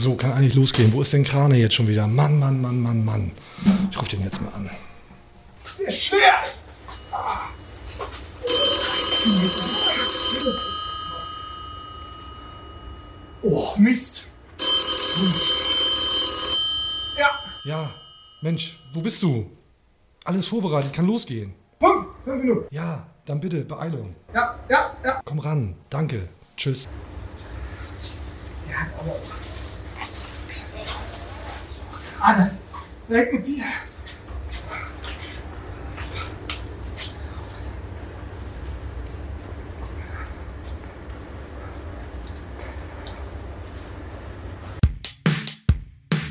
So, kann eigentlich losgehen. Wo ist denn Krane jetzt schon wieder? Mann, Mann, Mann, Mann, Mann. Ich rufe den jetzt mal an. Das ist schwer! Oh, Mist! Ja, Ja, Mensch, wo bist du? Alles vorbereitet, kann losgehen. fünf, fünf Minuten. Ja, dann bitte, Beeilung. Ja, ja, ja. Komm ran, danke. Tschüss. Ja, aber. Anne, weg mit dir.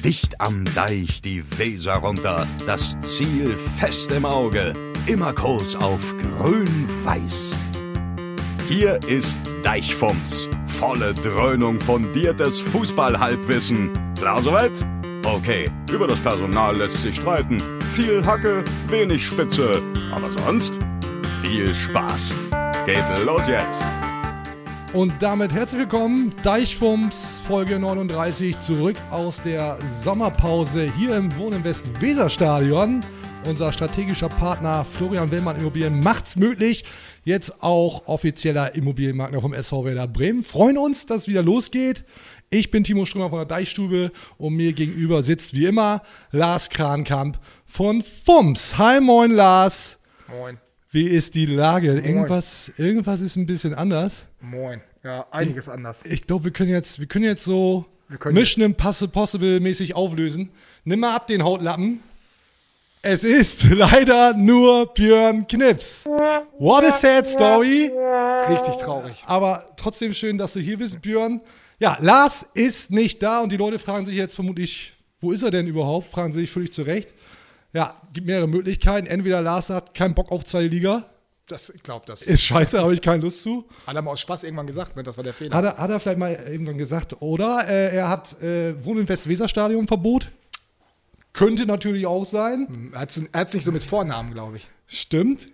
Dicht am Deich die Weser runter, das Ziel fest im Auge, immer Kurs auf grün-weiß. Hier ist Deichfumms, volle Dröhnung fundiertes Fußballhalbwissen. Klar soweit? Okay, über das Personal lässt sich streiten. Viel Hacke, wenig Spitze, aber sonst viel Spaß. Geht los jetzt! Und damit herzlich willkommen, Deichfumms, Folge 39, zurück aus der Sommerpause hier im Wohninvest Weserstadion. Unser strategischer Partner Florian Willmann Immobilien macht's möglich. Jetzt auch offizieller Immobilienmakler vom SV Werder Bremen. Freuen uns, dass es wieder losgeht. Ich bin Timo Strömer von der Deichstube und mir gegenüber sitzt wie immer Lars Krankamp von FUMS. Hi, moin Lars. Moin, Wie ist die Lage? Irgendwas, irgendwas ist ein bisschen anders. moin. Ja, einiges anders. Ich glaube, wir können jetzt, wir können jetzt so können Mission Impossible mäßig auflösen. Nimm mal ab den Hautlappen. Es ist leider nur Björn Knips. What a sad story. Richtig traurig. Aber trotzdem schön, dass du hier bist, Björn. Ja, Lars ist nicht da und die Leute fragen sich jetzt vermutlich, wo ist er denn überhaupt? Fragen sich völlig zu Recht. Ja, gibt mehrere Möglichkeiten. Entweder Lars hat keinen Bock auf zweite Liga. Das, ich glaube, das Ist scheiße, habe ich keine Lust zu. hat er mal aus Spaß irgendwann gesagt, ne? Das war der Fehler. Hat er, hat er vielleicht mal irgendwann gesagt. Oder äh, er hat äh, Wohnen im Westweserstadion Verbot. Könnte natürlich auch sein. Er hat es nicht so mit Vornamen, glaube ich. Stimmt.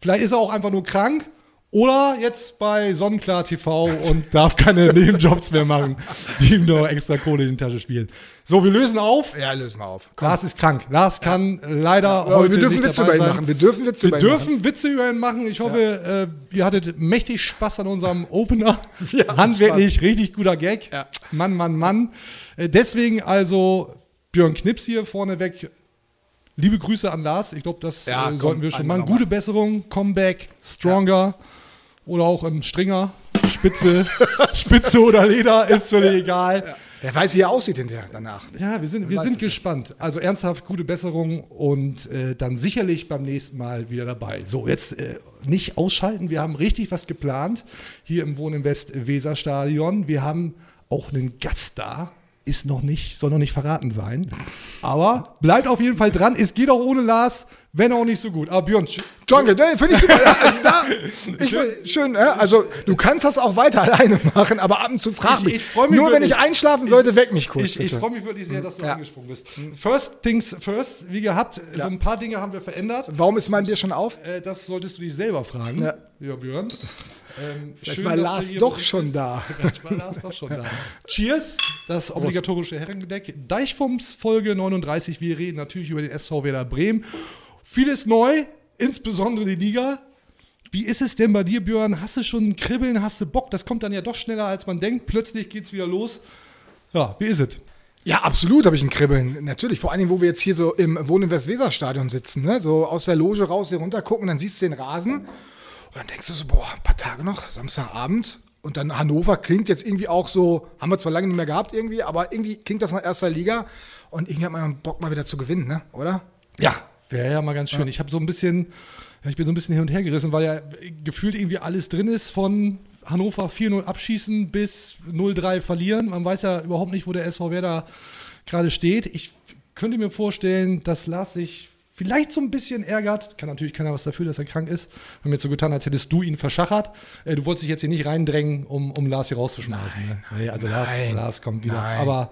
Vielleicht ist er auch einfach nur krank. Oder jetzt bei Sonnenklar TV und darf keine Nebenjobs mehr machen, die ihm nur extra Kohle in die Tasche spielen. So, wir lösen auf. Ja, lösen wir auf. Komm. Lars ist krank. Lars kann leider Aber heute wir dürfen nicht Witze dabei über ihn machen. Wir dürfen Witze Wir über ihn machen. dürfen Witze über ihn machen. Ich hoffe, äh, ihr hattet mächtig Spaß an unserem Opener. Wir hatten Handwerklich richtig guter Gag. Ja. Mann, Mann, Mann. Äh, deswegen also Björn Knips hier vorneweg. Liebe Grüße an Lars. Ich glaube, das Ja, äh, komm, sollten wir schon machen. Gute Besserung, Comeback, Stronger oder auch im Stringer, Spitze, Spitze oder Leder, ist völlig egal. Wer weiß, wie er aussieht hinterher danach. Ja, wir sind, wir sind gespannt. Also ernsthaft gute Besserung und äh, dann sicherlich beim nächsten Mal wieder dabei. So, jetzt äh, nicht ausschalten. Wir haben richtig was geplant hier im Wohninvest Weserstadion. Wir haben auch einen Gast da. Ist noch nicht, soll noch nicht verraten sein. Aber bleibt auf jeden Fall dran. Es geht auch ohne Lars, wenn auch nicht so gut. Aber Björn, sch- Danke, ne, finde ich super. Ja, also da, ich, schön, äh, also du kannst das auch weiter alleine machen, aber ab und zu frag Ich- mich. ich freu mich Nur wenn ich einschlafen sollte, weck mich kurz. ich, ich freue mich wirklich sehr, dass du Ja. angesprungen bist. First things first, wie gehabt, so ein paar Dinge haben wir verändert. Warum ist mein Bier schon auf? Äh, das solltest du dich selber fragen, Ja. lieber Björn. Ähm, Vielleicht schön, war Lars doch schon da. Vielleicht war Lars doch schon da. Cheers, das obligatorische Herrengedeck. Deichfumms, Folge 39. Wir reden natürlich über den SV Werder Bremen. Vieles neu, insbesondere die Liga. Wie ist es denn bei dir, Björn? Hast du schon ein Kribbeln? Hast du Bock? Das kommt dann ja doch schneller, als man denkt. Plötzlich geht's wieder los. Ja, wie ist es? Ja, absolut habe ich ein Kribbeln. Natürlich, vor allen Dingen, wo wir jetzt hier so im Wohn- im Westweser-Stadion sitzen, ne? so aus der Loge raus hier runter gucken, dann siehst du den Rasen und dann denkst du so, boah, ein paar Tage noch, Samstagabend. Und dann Hannover klingt jetzt irgendwie auch so, haben wir zwar lange nicht mehr gehabt irgendwie, aber irgendwie klingt das nach erster Liga und irgendwie hat man Bock mal wieder zu gewinnen, ne? oder? Ja, wäre ja mal ganz schön. Ich habe so ein bisschen, ja, ich bin so ein bisschen hin und her gerissen, weil ja gefühlt irgendwie alles drin ist von Hannover 4-0 abschießen bis 0-3 verlieren. Man weiß ja überhaupt nicht, wo der SV Werder gerade steht. Ich könnte mir vorstellen, dass Lars sich vielleicht so ein bisschen ärgert. Kann natürlich keiner was dafür, dass er krank ist. Haben jetzt so getan, als hättest du ihn verschachert. Äh, du wolltest dich jetzt hier nicht reindrängen, um, um Lars hier rauszuschmeißen. Ne? Nee, also Lars, Nein. Lars kommt wieder. Nein. Aber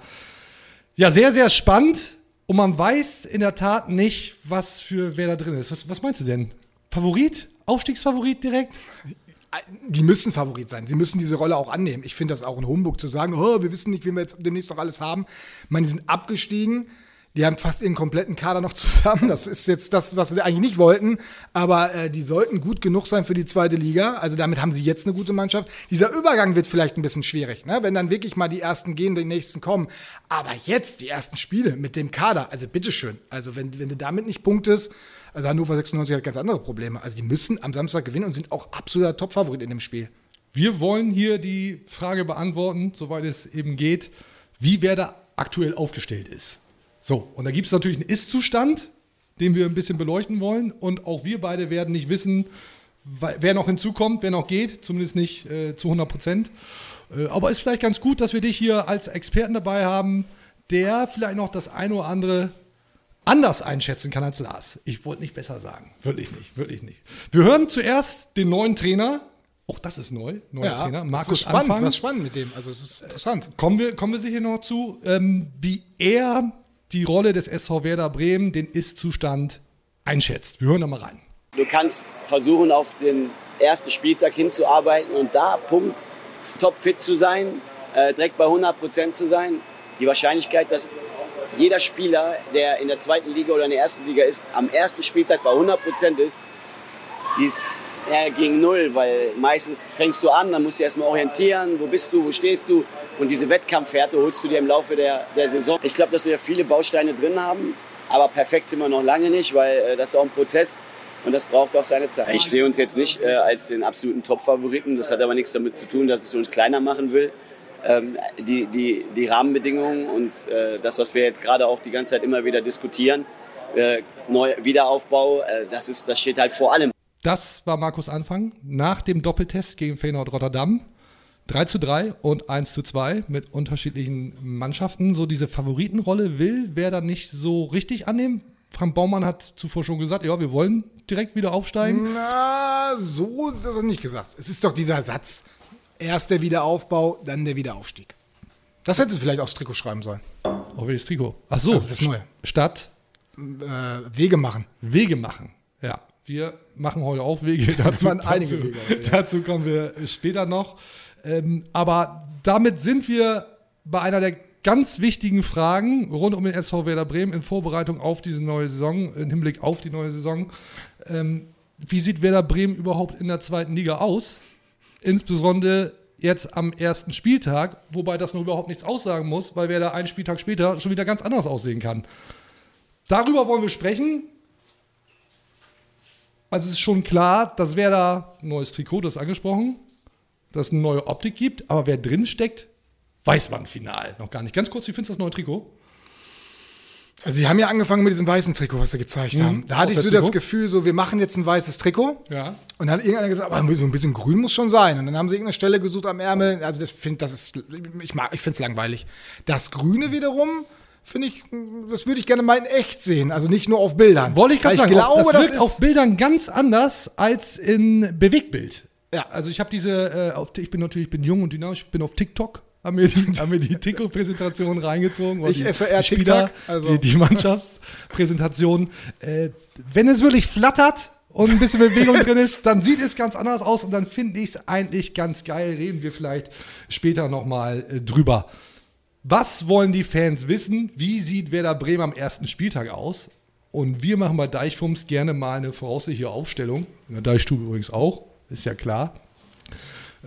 ja, sehr, sehr spannend. Und man weiß in der Tat nicht, was für wer da drin ist. Was, was meinst du denn? Favorit? Aufstiegsfavorit direkt? die müssen Favorit sein. Sie müssen diese Rolle auch annehmen. Ich finde das auch ein Humbug zu sagen, oh, wir wissen nicht, wen wir jetzt demnächst noch alles haben. Ich meine, die sind abgestiegen. Die haben fast ihren kompletten Kader noch zusammen. Das ist jetzt das, was sie eigentlich nicht wollten. Aber äh, die sollten gut genug sein für die zweite Liga. Also damit haben sie jetzt eine gute Mannschaft. Dieser Übergang wird vielleicht ein bisschen schwierig, ne? wenn dann wirklich mal die ersten gehen, die nächsten kommen. Aber jetzt die ersten Spiele mit dem Kader, also bitteschön. Also wenn, wenn du damit nicht punktest, also Hannover 96 hat ganz andere Probleme. Also die müssen am Samstag gewinnen und sind auch absoluter Topfavorit in dem Spiel. Wir wollen hier die Frage beantworten, soweit es eben geht, wie wer da aktuell aufgestellt ist. So, und da gibt es natürlich einen Ist-Zustand, den wir ein bisschen beleuchten wollen. Und auch wir beide werden nicht wissen, wer noch hinzukommt, wer noch geht, zumindest nicht äh, zu 100 Prozent. Äh, aber ist vielleicht ganz gut, dass wir dich hier als Experten dabei haben, der vielleicht noch das eine oder andere anders einschätzen kann als Lars. Ich wollte nicht besser sagen. Wirklich nicht, wirklich nicht. Wir hören zuerst den neuen Trainer. Auch das ist neu, neuer Ja, Trainer. das Markus ist spannend, Anfang. was spannend mit dem. Also es ist interessant. Kommen wir, kommen wir sicher noch zu, ähm, wie er die Rolle des SV Werder Bremen, den Ist-Zustand einschätzt. Wir hören da mal rein. Du kannst versuchen, auf den ersten Spieltag hinzuarbeiten und da Punkt topfit zu sein, äh, direkt bei 100 Prozent zu sein. Die Wahrscheinlichkeit, dass jeder Spieler, der in der zweiten Liga oder in der ersten Liga ist, am ersten Spieltag bei 100 Prozent ist, die ist ja, gegen null, weil meistens fängst du an, dann musst du erstmal orientieren, wo bist du, wo stehst du und diese Wettkampfwerte holst du dir im Laufe der, der Saison. Ich glaube, dass wir viele Bausteine drin haben, aber perfekt sind wir noch lange nicht, weil äh, das ist auch ein Prozess und das braucht auch seine Zeit. Ich sehe uns jetzt nicht äh, als den absoluten Top-Favoriten, das hat aber nichts damit zu tun, dass es uns kleiner machen will. Ähm, die, die, die Rahmenbedingungen und äh, das, was wir jetzt gerade auch die ganze Zeit immer wieder diskutieren, äh, Neu Wiederaufbau, äh, das, ist, das steht halt vor allem. Das war Markus Anfang nach dem Doppeltest gegen Feyenoord Rotterdam. 3 zu 3 und 1 zu 2 mit unterschiedlichen Mannschaften. So diese Favoritenrolle will wer da nicht so richtig annehmen. Frank Baumann hat zuvor schon gesagt, ja, wir wollen direkt wieder aufsteigen. Na, so, das hat er nicht gesagt. Es ist doch dieser Satz. Erst der Wiederaufbau, dann der Wiederaufstieg. Das hätte vielleicht aufs Trikot schreiben sollen. Auf welches Trikot? Ach so, Also das Neue. Stadt Äh, Wege machen. Wege machen. Ja, wir machen heute auch Wege. Dazu, einige dazu, Wege ja. dazu kommen wir später noch. Ähm, aber damit sind wir bei einer der ganz wichtigen Fragen rund um den SV Werder Bremen in Vorbereitung auf diese neue Saison, im Hinblick auf die neue Saison. Ähm, wie sieht Werder Bremen überhaupt in der zweiten Liga aus? Insbesondere jetzt am ersten Spieltag, wobei das noch überhaupt nichts aussagen muss, weil Werder einen Spieltag später schon wieder ganz anders aussehen kann. Darüber wollen wir sprechen. Also es ist schon klar, dass wer da ein neues Trikot, das ist angesprochen, dass es eine neue Optik gibt, aber wer drin steckt, weiß man final noch gar nicht. Ganz kurz, wie findest du das neue Trikot? Also sie haben ja angefangen mit diesem weißen Trikot, was sie gezeigt haben. Da hatte ich so das Gefühl, so wir machen jetzt ein weißes Trikot. Ja. Und dann hat irgendeiner gesagt, aber so ein bisschen grün muss schon sein. Und dann haben sie irgendeine Stelle gesucht am Ärmel. Also das finde das ist, ich mag, ich finde es langweilig. Das Grüne wiederum finde ich, das würde ich gerne mal in echt sehen. Also nicht nur auf Bildern. Wollte ich gerade sagen, auf, glaube, das das wirkt auf Bildern ganz anders als in Bewegtbild. Ja. Also ich habe diese, äh, auf, ich bin natürlich, ich bin jung und dynamisch, ich bin auf TikTok, haben mir die, haben die Trikot-Präsentation reingezogen. Ich die, FR die Spieler, also- die, die Mannschaftspräsentation. Äh, wenn es wirklich flattert und ein bisschen Bewegung drin ist, dann sieht es ganz anders aus und dann finde ich es eigentlich ganz geil. Reden wir vielleicht später nochmal äh, drüber. Was wollen die Fans wissen? Wie sieht Werder Bremen am ersten Spieltag aus? Und wir machen bei Deichfums gerne mal eine voraussichtliche Aufstellung. In der Deichstube übrigens auch, ist ja klar.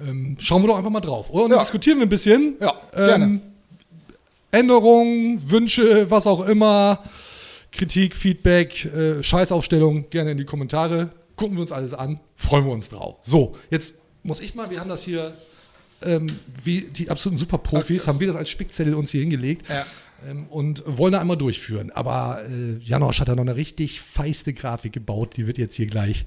Ähm, schauen wir doch einfach mal drauf. Oder? Und Ja. diskutieren wir ein bisschen. Ja, gerne. Ähm, Änderungen, Wünsche, was auch immer, Kritik, Feedback, äh, Scheißaufstellung, gerne in die Kommentare. Gucken wir uns alles an, freuen wir uns drauf. So, jetzt muss ich mal, wir haben das hier, ähm, wie die absoluten Superprofis, haben wir das als Spickzettel uns hier hingelegt Ja. ähm, und wollen da einmal durchführen. Aber äh, Janosch hat da noch eine richtig feiste Grafik gebaut, die wird jetzt hier gleich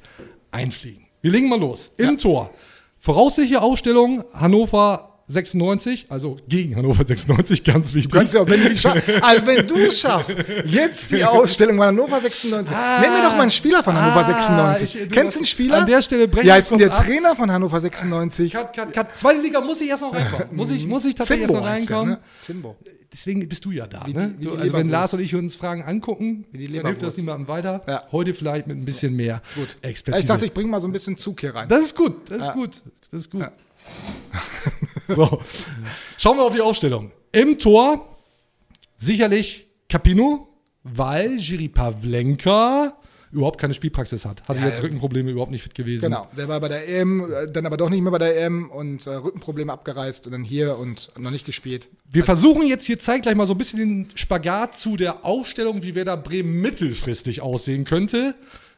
einfliegen. Wir legen mal los. Im Tor. Voraussichtliche Aufstellung Hannover 96, also gegen Hannover 96, ganz wichtig. Du kannst ja, auch, wenn du die scha- also wenn du es schaffst, jetzt die Ausstellung von Hannover 96. Nenn mir doch mal einen Spieler von Hannover Ah, 96. ich- du- Kennst du den Spieler? an der Stelle brechen Wie heißt denn der ab. Trainer von Hannover 96? Cut, cut, cut. Zweite Liga muss ich erst noch reinkommen. Muss ich, muss ich tatsächlich Zimbo erst noch heißt der, reinkommen. ne? Zimbo. Deswegen bist du ja da. Wie ne? wie du, also wenn. Lars und ich uns Fragen angucken, dann hilft das niemandem weiter. Ja. Heute vielleicht mit ein bisschen mehr Gut. Ja, Expertise. ich dachte, ich bringe mal so ein bisschen Zug hier rein. das ist gut, das ist gut, das ist gut. so. Schauen wir auf die Aufstellung. Im Tor sicherlich Capino, weil Jiri Pavlenka überhaupt keine Spielpraxis hat. Hatte Ja, jetzt. Rückenprobleme, überhaupt nicht fit gewesen. Genau, der war bei der EM, äh, dann aber doch nicht mehr bei der EM und äh, Rückenprobleme abgereist und dann hier und noch nicht gespielt. Wir versuchen jetzt hier zeitgleich mal so ein bisschen den Spagat zu der Aufstellung, wie Werder Bremen mittelfristig aussehen könnte.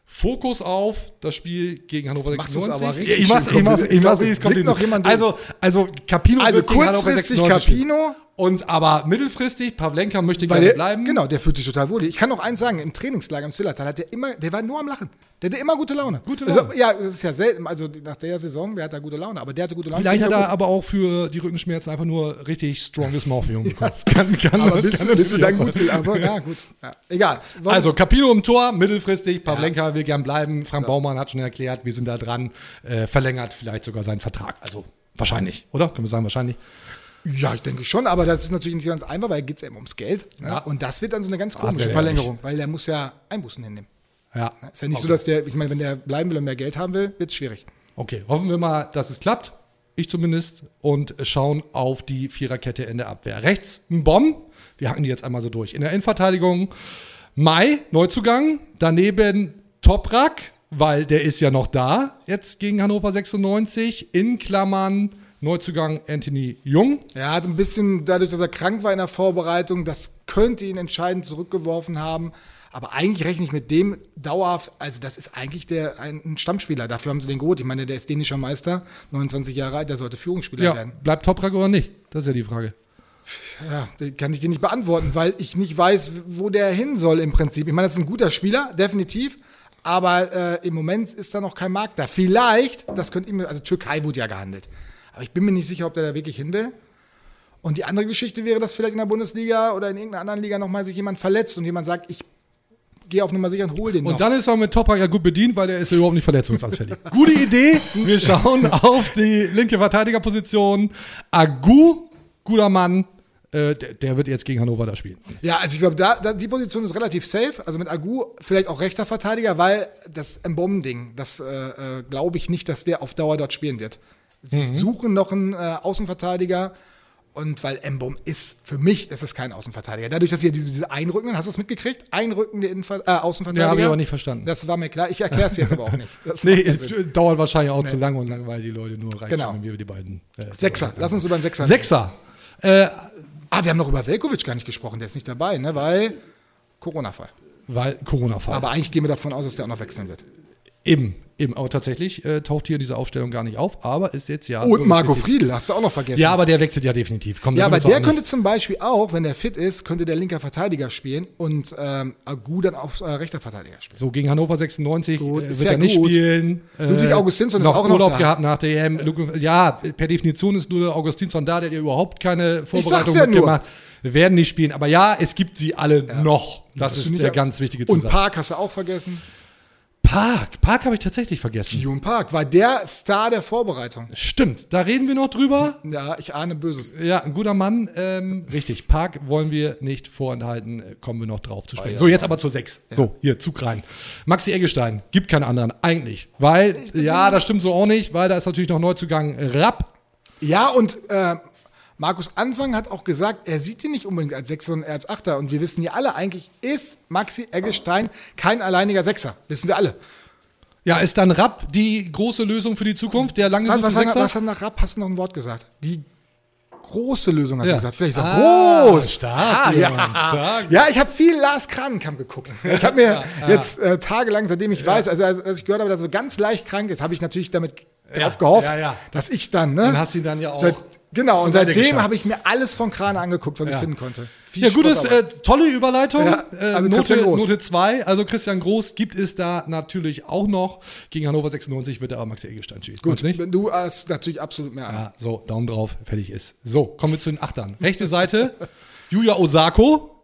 Fokus auf das Spiel gegen Hannover Jetzt machst du's 96. aber richtig ich mach's, schön ich mach's, ich mach's kompliziert. richtig kompliziert. Blickt noch jemand durch? Also, also Capino Also wird gegen Hannover kurzfristig 96 spielen. Capino, Und aber mittelfristig, Pavlenka möchte weil gerne der, bleiben. genau, der fühlt sich total wohl. Ich kann noch eins sagen, im Trainingslager im Zillertal hat der immer, der war nur am Lachen. Der hatte immer gute Laune. Gute Also, Laune. ja, das ist ja selten, also nach der Saison, wer hat da gute Laune? Aber der hatte gute Laune. Vielleicht hat er aber auch für die Rückenschmerzen einfach nur richtig stronges Morphium bekommen. Das kann, kann aber bist, kann bist du dann gut? Aber, ja, gut. Ja, egal. Wollen- Also Capino im Tor, mittelfristig, Pavlenka will gern bleiben. Frank Baumann hat schon erklärt, wir sind da dran, äh, verlängert vielleicht sogar seinen Vertrag. Also wahrscheinlich, oder? Können wir sagen, wahrscheinlich. Ja, ich denke schon, aber das ist natürlich nicht ganz einfach, weil geht es eben ums Geld. Ja. Und das wird dann so eine ganz komische Verlängerung, weil der muss ja Einbußen hinnehmen. Ja. Ist ja nicht so, dass der, ich meine, wenn der bleiben will und mehr Geld haben will, wird es schwierig. Okay, hoffen wir mal, dass es klappt. Ich zumindest. Und schauen auf die Viererkette in der Abwehr. Rechts ein Bomb. Wir hacken die jetzt einmal so durch. In der Innenverteidigung Mai, Neuzugang. Daneben Toprak, weil der ist ja noch da. Jetzt gegen Hannover 96. In Klammern Neuzugang Anthony Jung. Er hat ein bisschen, dadurch, dass er krank war in der Vorbereitung, das könnte ihn entscheidend zurückgeworfen haben. Aber eigentlich rechne ich mit dem dauerhaft, also das ist eigentlich der, ein, ein Stammspieler. Dafür haben sie den geholt. Ich meine, der ist dänischer Meister, 29 Jahre alt, der sollte Führungsspieler Ja, werden. bleibt Toprak oder nicht? Das ist ja die Frage. Ja, kann ich dir nicht beantworten, weil ich nicht weiß, wo der hin soll im Prinzip. Ich meine, das ist ein guter Spieler, definitiv. Aber äh, im Moment ist da noch kein Markt da. Vielleicht, das könnte ihm, also Türkei wurde ja gehandelt. Aber ich bin mir nicht sicher, ob der da wirklich hin will. Und die andere Geschichte wäre, dass vielleicht in der Bundesliga oder in irgendeiner anderen Liga nochmal sich jemand verletzt und jemand sagt, ich gehe auf Nummer sicher und hol den Und noch. dann ist er mit Toprak ja gut bedient, weil er ist ja überhaupt nicht verletzungsanfällig. Gute Idee. Wir schauen auf die linke Verteidigerposition. Agu, guter Mann. Äh, der, der wird jetzt gegen Hannover da spielen. Ja, also ich glaube, da, da, die Position ist relativ safe. Also mit Agu vielleicht auch rechter Verteidiger, weil das Mbom-Ding, das äh, äh, glaube ich nicht, dass der auf Dauer dort spielen wird. Sie suchen noch einen äh, Außenverteidiger. Und weil Mbom ist, für mich ist es kein Außenverteidiger. Dadurch, dass sie ja diese, diese Einrücken, hast du es mitgekriegt? Einrückende Innenver äh, Außenverteidiger. Ja, habe ich aber nicht verstanden. Das war mir klar. Ich erkläre es jetzt aber auch nicht. Das Nee, es Sinn. dauert wahrscheinlich auch zu lange und langweilig die Leute nur reichen, Genau. wenn wir die beiden. Äh, Sechser. Lass uns über den Sechser. Sechser. Äh, Ah, wir haben noch über Velkovic gar nicht gesprochen. Der ist nicht dabei, ne? Weil Corona-Fall. weil Corona-Fall. Aber eigentlich gehen wir davon aus, dass der auch noch wechseln wird. Eben, eben. Aber tatsächlich äh, taucht hier diese Aufstellung gar nicht auf, aber ist jetzt ja. Und Marco berücksichtigt. Friedl, hast du auch noch vergessen. Ja, aber der wechselt ja definitiv. Komm, Ja, aber der könnte zum Beispiel auch, wenn der fit ist, könnte der linker Verteidiger spielen und ähm, Agu dann auf äh, rechter Verteidiger spielen. So gegen Hannover 96 Gut, äh, wird ja er nicht gut. spielen. Äh, Ludwig Augustinsson ist noch auch noch Urlaub da. gehabt nach der EM. Ja, per Definition ist nur der Augustinsson da, der hat ja überhaupt keine Vorbereitung ja nur. mitgemacht. Wir werden nicht spielen, aber ja, es gibt sie alle noch. Das du ist der ganz wichtige Und Zusatz. Park hast du auch vergessen. Park, Park habe ich tatsächlich vergessen. Jun Park war der Star der Vorbereitung. Stimmt, da reden wir noch drüber. Ja, ich ahne Böses. Ja, ein guter Mann. Ähm, richtig, Park wollen wir nicht vorenthalten. Kommen wir noch drauf zu sprechen. ja. So, jetzt aber zur 6. So, hier, Zug rein. Maxi Eggestein, gibt keinen anderen, eigentlich. Weil, ja, das stimmt so auch nicht, weil da ist natürlich noch Neuzugang Rapp. Ja, und äh, Markus Anfang hat auch gesagt, er sieht ihn nicht unbedingt als Sechser, sondern eher als Achter. Und wir wissen ja alle, eigentlich ist Maxi Eggestein kein alleiniger Sechser. Wissen wir alle. Ja, ist dann Rapp die große Lösung für die Zukunft, der lange Was, was, Sechser? was hat nach Rapp? Hast du noch ein Wort gesagt? Die große Lösung hast Ja. du gesagt. Vielleicht so Ah, groß. stark, ah, ja. Stark. ja, ich habe viel Lars Kranenkamp geguckt. Ich habe mir jetzt äh, tagelang, seitdem ich weiß, also als, als ich gehört habe, dass er so ganz leicht krank ist, habe ich natürlich damit drauf gehofft, ja, ja. dass ich dann, ne? Dann hast du ihn dann ja auch Seit, genau, und seitdem habe ich mir alles von Krane angeguckt, was ich finden konnte. Viel Ja, gutes, äh, tolle Überleitung. Ja, äh, also Note, Christian Groß. Note 2. Also Christian Groß gibt es da natürlich auch noch. Gegen Hannover 96 wird er aber Maxi Eggestein spielen. Gut, nicht? du hast natürlich absolut mehr an. Ja, so, Daumen drauf, fertig ist. So, kommen wir zu den Achtern. Rechte Seite, Julia Osako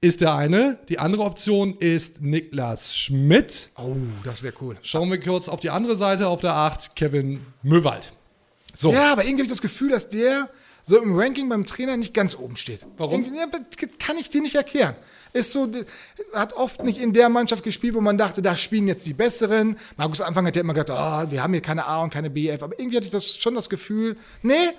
ist der eine. Die andere Option ist Niklas Schmidt. Oh, das wäre cool. Schauen wir kurz auf die andere Seite, auf der 8, Kevin Möwald. So, Ja, aber irgendwie habe ich das Gefühl, dass der so im Ranking beim Trainer nicht ganz oben steht. Warum? Ja, kann ich dir nicht erklären. Ist so, hat oft nicht in der Mannschaft gespielt, wo man dachte, da spielen jetzt die Besseren. Markus Anfang hat ja immer gesagt, oh, wir haben hier keine A und keine BF. Aber irgendwie hatte ich das schon das Gefühl, nee,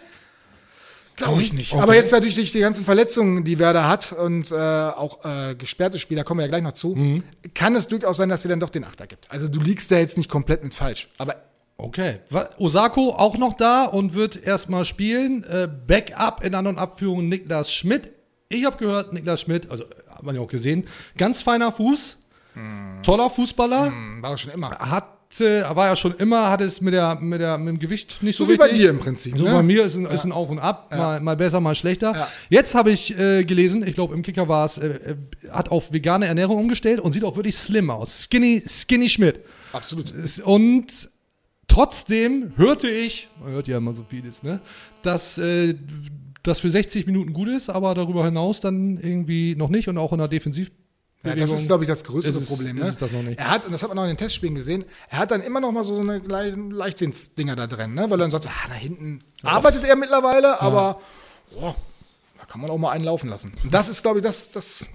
glaube ich nicht. Okay. Aber jetzt natürlich durch die ganzen Verletzungen, die Werder hat und äh, auch äh, gesperrte Spieler, kommen wir ja gleich noch zu, Mhm. kann es durchaus sein, dass sie dann doch den Achter gibt. Also du liegst da jetzt nicht komplett mit falsch. Aber Okay. Osako auch noch da und wird erstmal spielen. Äh, Backup in An- und Abführung Niklas Schmidt. Ich habe gehört, Niklas Schmidt, also hat man ja auch gesehen, ganz feiner Fuß, toller Fußballer, war er schon immer. hatte, war ja schon immer, hat es mit, der, mit, der, mit dem Gewicht nicht so, So wie bei richtig. dir im Prinzip, So ne? bei mir ist ein, ist ein Auf und Ab, mal, mal besser, mal schlechter. Ja. Jetzt habe ich äh, gelesen, ich glaube im Kicker war es, äh, äh, hat auf vegane Ernährung umgestellt und sieht auch wirklich slim aus. Skinny, Skinny Schmidt. Absolut. Und trotzdem hörte ich, man hört ja immer so vieles, ne, dass äh, das für 60 Minuten gut ist, aber darüber hinaus dann irgendwie noch nicht und auch in der Defensiv. Ja, das ist, glaube ich, das größere es- Problem. Ne? es das noch nicht. Er hat, und das hat man auch in den Testspielen gesehen, er hat dann immer noch mal so eine Le Leichtsinnsdinger da drin, ne? weil er dann sagt, ah, da hinten arbeitet er mittlerweile, aber oh, da kann man auch mal einen laufen lassen. Und das ist, glaube ich, das, das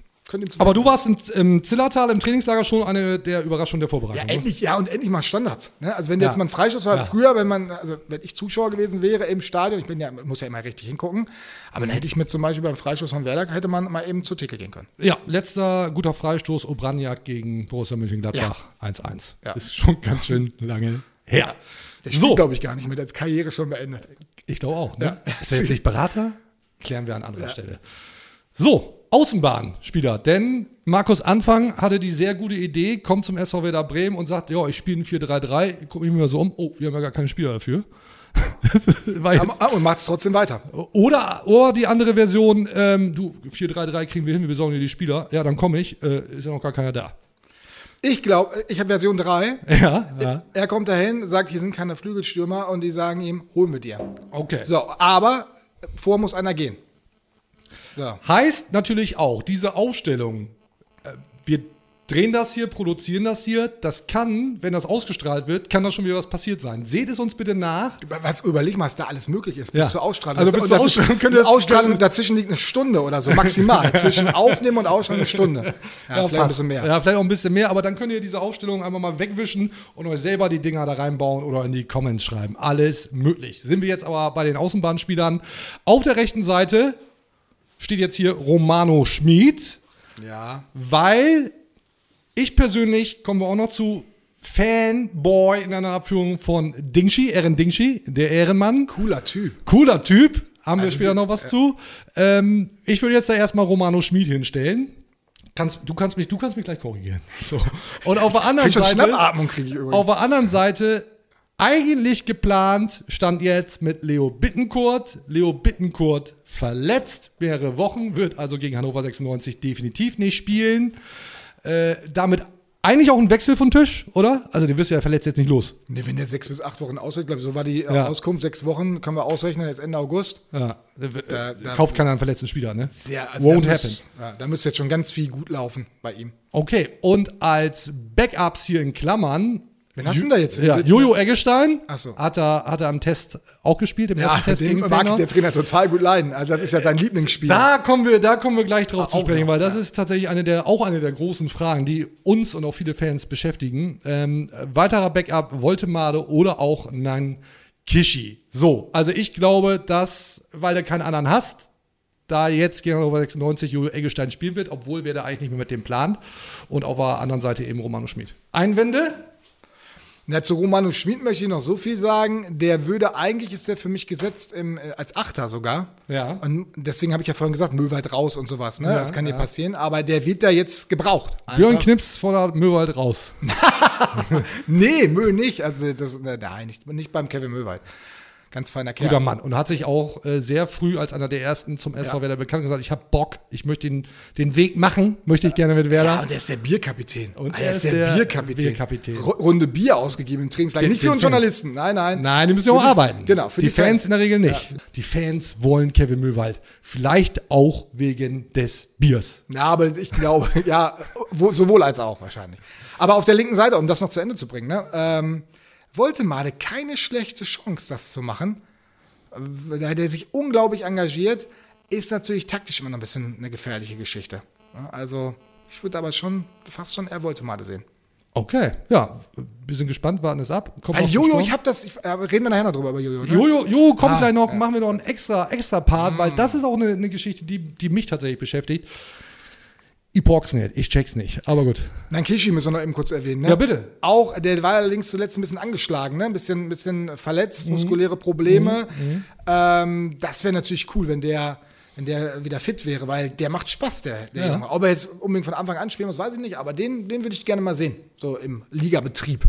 Aber du warst in, im Zillertal im Trainingslager schon eine der Überraschungen der Ja, Vorbereitung. ne? endlich, ja, und endlich mal Standards. Ne? Also wenn Ja. jetzt mal ein Freischuss war, Ja. früher, wenn man, also wenn ich Zuschauer gewesen wäre im Stadion, ich bin ja, muss ja immer richtig hingucken, aber dann hätte ich mit zum Beispiel beim Freistoß von Werder, hätte man mal eben zur Ticke gehen können. Ja, letzter guter Freistoß, Obraniak gegen Borussia Mönchengladbach 1-1. Ja. Ist schon ganz schön lange her. Der So, glaube ich, gar nicht mehr, der Karriere schon beendet. ich glaube auch. Ne? Ja. Ist er jetzt nicht Berater? Klären wir an anderer Stelle. So, Außenbahnspieler. Denn Markus Anfang hatte die sehr gute Idee, kommt zum SV Werder Bremen und sagt, ja, ich spiele ein 4-3-3. Gucke ich mir so um. Oh, wir haben ja gar keine Spieler dafür. Jetzt, Aber, und macht es trotzdem weiter. oder, oder die andere Version, ähm, du, 4-3-3 kriegen wir hin, wir besorgen dir die Spieler. Ja, dann komme ich. Äh, ist ja noch gar keiner da. Ich glaube, ich habe Version 3. Ja, ja. Er kommt dahin, sagt, hier sind keine Flügelstürmer und die sagen ihm, holen wir dir. Okay. So, aber vor muss einer gehen. So. Heißt natürlich auch, diese Aufstellung, äh, wir drehen das hier, produzieren das hier, das kann, wenn das ausgestrahlt wird, kann da schon wieder was passiert sein. Seht es uns bitte nach. Was, überleg mal, was da alles möglich ist bis Ja. zur Ausstrahlung. Also bis zur Ausstrahlung das- Ausstrahlung, dazwischen liegt eine Stunde oder so, maximal. Zwischen Aufnehmen und Ausstrahlung eine Stunde. Ja, vielleicht ein fast. bisschen mehr. Ja, vielleicht auch ein bisschen mehr, aber dann könnt ihr diese Aufstellung einfach mal wegwischen und euch selber die Dinger da reinbauen oder in die Comments schreiben. Alles möglich. Sind wir jetzt aber bei den Außenbahnspielern. Auf der rechten Seite steht jetzt hier Romano Schmid. Ja. weil ich persönlich, kommen wir auch noch zu, Fanboy in einer Abführung von Dingshi, Ehren Dingshi, der Ehrenmann. Cooler Typ. Cooler Typ, haben wir Also später wie- noch was zu. Ähm, ich würde jetzt da erstmal Romano Schmid hinstellen. Kannst, du, kannst mich, du kannst mich gleich korrigieren. So. Und auf der anderen Seite. Schnappatmung, kriege ich übrigens. Auf der anderen Seite, eigentlich geplant, stand jetzt mit Leo Bittenkurt. Leo Bittenkurt verletzt, mehrere Wochen, wird also gegen Hannover 96 definitiv nicht spielen. Äh, damit eigentlich auch ein Wechsel von Tisch, oder? Also, den wirst du ja verletzt jetzt nicht los. Nee, wenn der sechs bis acht Wochen ausrechnet, glaube so war die äh, Ja. Auskunft, sechs Wochen können wir ausrechnen, jetzt Ende August. Ja, äh, Da- da- kauft keiner einen verletzten Spieler, ne? Sehr, Won't da happen. muss, ja, da müsste jetzt schon ganz viel gut laufen bei ihm. Okay, und als Backups hier in Klammern. Wen hast du denn da jetzt? Ja, Jojo Eggestein so. hat, er, hat er am Test auch gespielt, im Ja, ersten Test gegen mag der Trainer total gut leiden. Also das ist ja sein Lieblingsspiel. Da kommen wir, da kommen wir gleich drauf zu Auch sprechen, weil das ist tatsächlich eine der, auch eine der großen Fragen, die uns und auch viele Fans beschäftigen. Ähm, weiterer Backup, Voltemade oder auch Nan Kishi. So, also ich glaube, dass, weil du keinen anderen hast, da jetzt gegen Hannover 96 Jojo Eggestein spielen wird, obwohl wer da eigentlich nicht mehr mit dem plant. Und auf der anderen Seite eben Romano Schmid. Einwände? Na, zu Romano Schmid möchte ich noch so viel sagen. Der würde, eigentlich ist der für mich gesetzt im, äh, als Achter sogar. Ja. Und deswegen habe ich ja vorhin gesagt, Möwald raus und sowas. Ne? Ja, das kann dir ja. passieren. Aber der wird da jetzt gebraucht. Björn Einfach. Knips vor der Möwald raus. Nee, Mö nicht. Also das, nein, nicht, nicht beim Kevin Möwald. Ganz feiner Kerl. Guter Mann. Und hat sich auch äh, sehr früh als einer der ersten zum SV Ja. Werder bekannt gesagt, ich habe Bock, ich möchte den, den Weg machen, möchte ich gerne mit Werder. Ja, und er ist der Bierkapitän. Und Ah, er ist der Bierkapitän. Bierkapitän. Ru- Runde Bier ausgegeben im Trainingslager. Nicht für uns. Journalisten. Nein, nein. Nein, die müssen ja auch arbeiten. Genau, für die, die Fans, Fans. in der Regel nicht. Die Fans wollen Kevin Möwald. Vielleicht auch wegen des Biers. Ja, aber ich glaube, ja, wo, sowohl als auch wahrscheinlich. Aber auf der linken Seite, um das noch zu Ende zu bringen, ne, ähm, wollte Made keine schlechte Chance, das zu machen. der, der sich unglaublich engagiert, ist natürlich taktisch immer noch ein bisschen eine gefährliche Geschichte. Also, ich würde aber schon fast schon eher Voltemade sehen. Okay, ja, wir sind gespannt, warten es ab. Kommt Also Jojo, ich habe das, ich, äh, reden wir nachher noch drüber über Jojo. Ne? Jojo, Jojo kommt Ah, gleich noch, ja. Mm. machen wir noch einen extra, extra Part, weil das ist auch eine, eine Geschichte, die, die mich tatsächlich beschäftigt. Ich box nicht, ich check's nicht, aber gut. Nankishi müssen wir noch eben kurz erwähnen. Ne? Ja, bitte. Auch, der war allerdings zuletzt ein bisschen angeschlagen, ne? ein bisschen, ein bisschen verletzt, Mhm. muskuläre Probleme. Ähm, das wäre natürlich cool, wenn der, wenn der wieder fit wäre, weil der macht Spaß, der, der Ja. Junge. Ob er jetzt unbedingt von Anfang an spielen muss, weiß ich nicht, aber den, den würde ich gerne mal sehen, so im Ligabetrieb.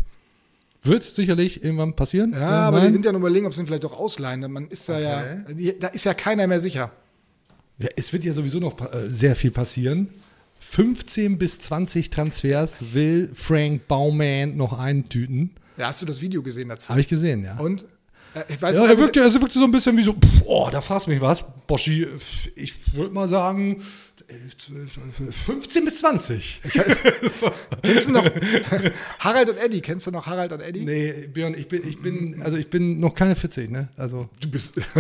Wird sicherlich irgendwann passieren. Ja, aber nein. die sind ja nur überlegen, ob sie ihn vielleicht doch ausleihen. Man ist da ja, die, da ist ja keiner mehr sicher. Ja, es wird ja sowieso noch äh, sehr viel passieren. 15 bis 20 Transfers will Frank Baumann noch eintüten. Ja, hast du das Video gesehen dazu? Habe ich gesehen, ja. Und? Äh, ich weiß Ja, nicht, er wirkte, er wirkte so ein bisschen wie so, pff, oh, da fragst du mich was. Boschi, ich würde mal sagen, äh, 15 bis 20. Kennst du noch Harald und Eddie? Kennst du noch Harald und Eddie? Nee, Björn, ich bin, ich bin, also ich bin noch keine 40, ne? Also. Du bist.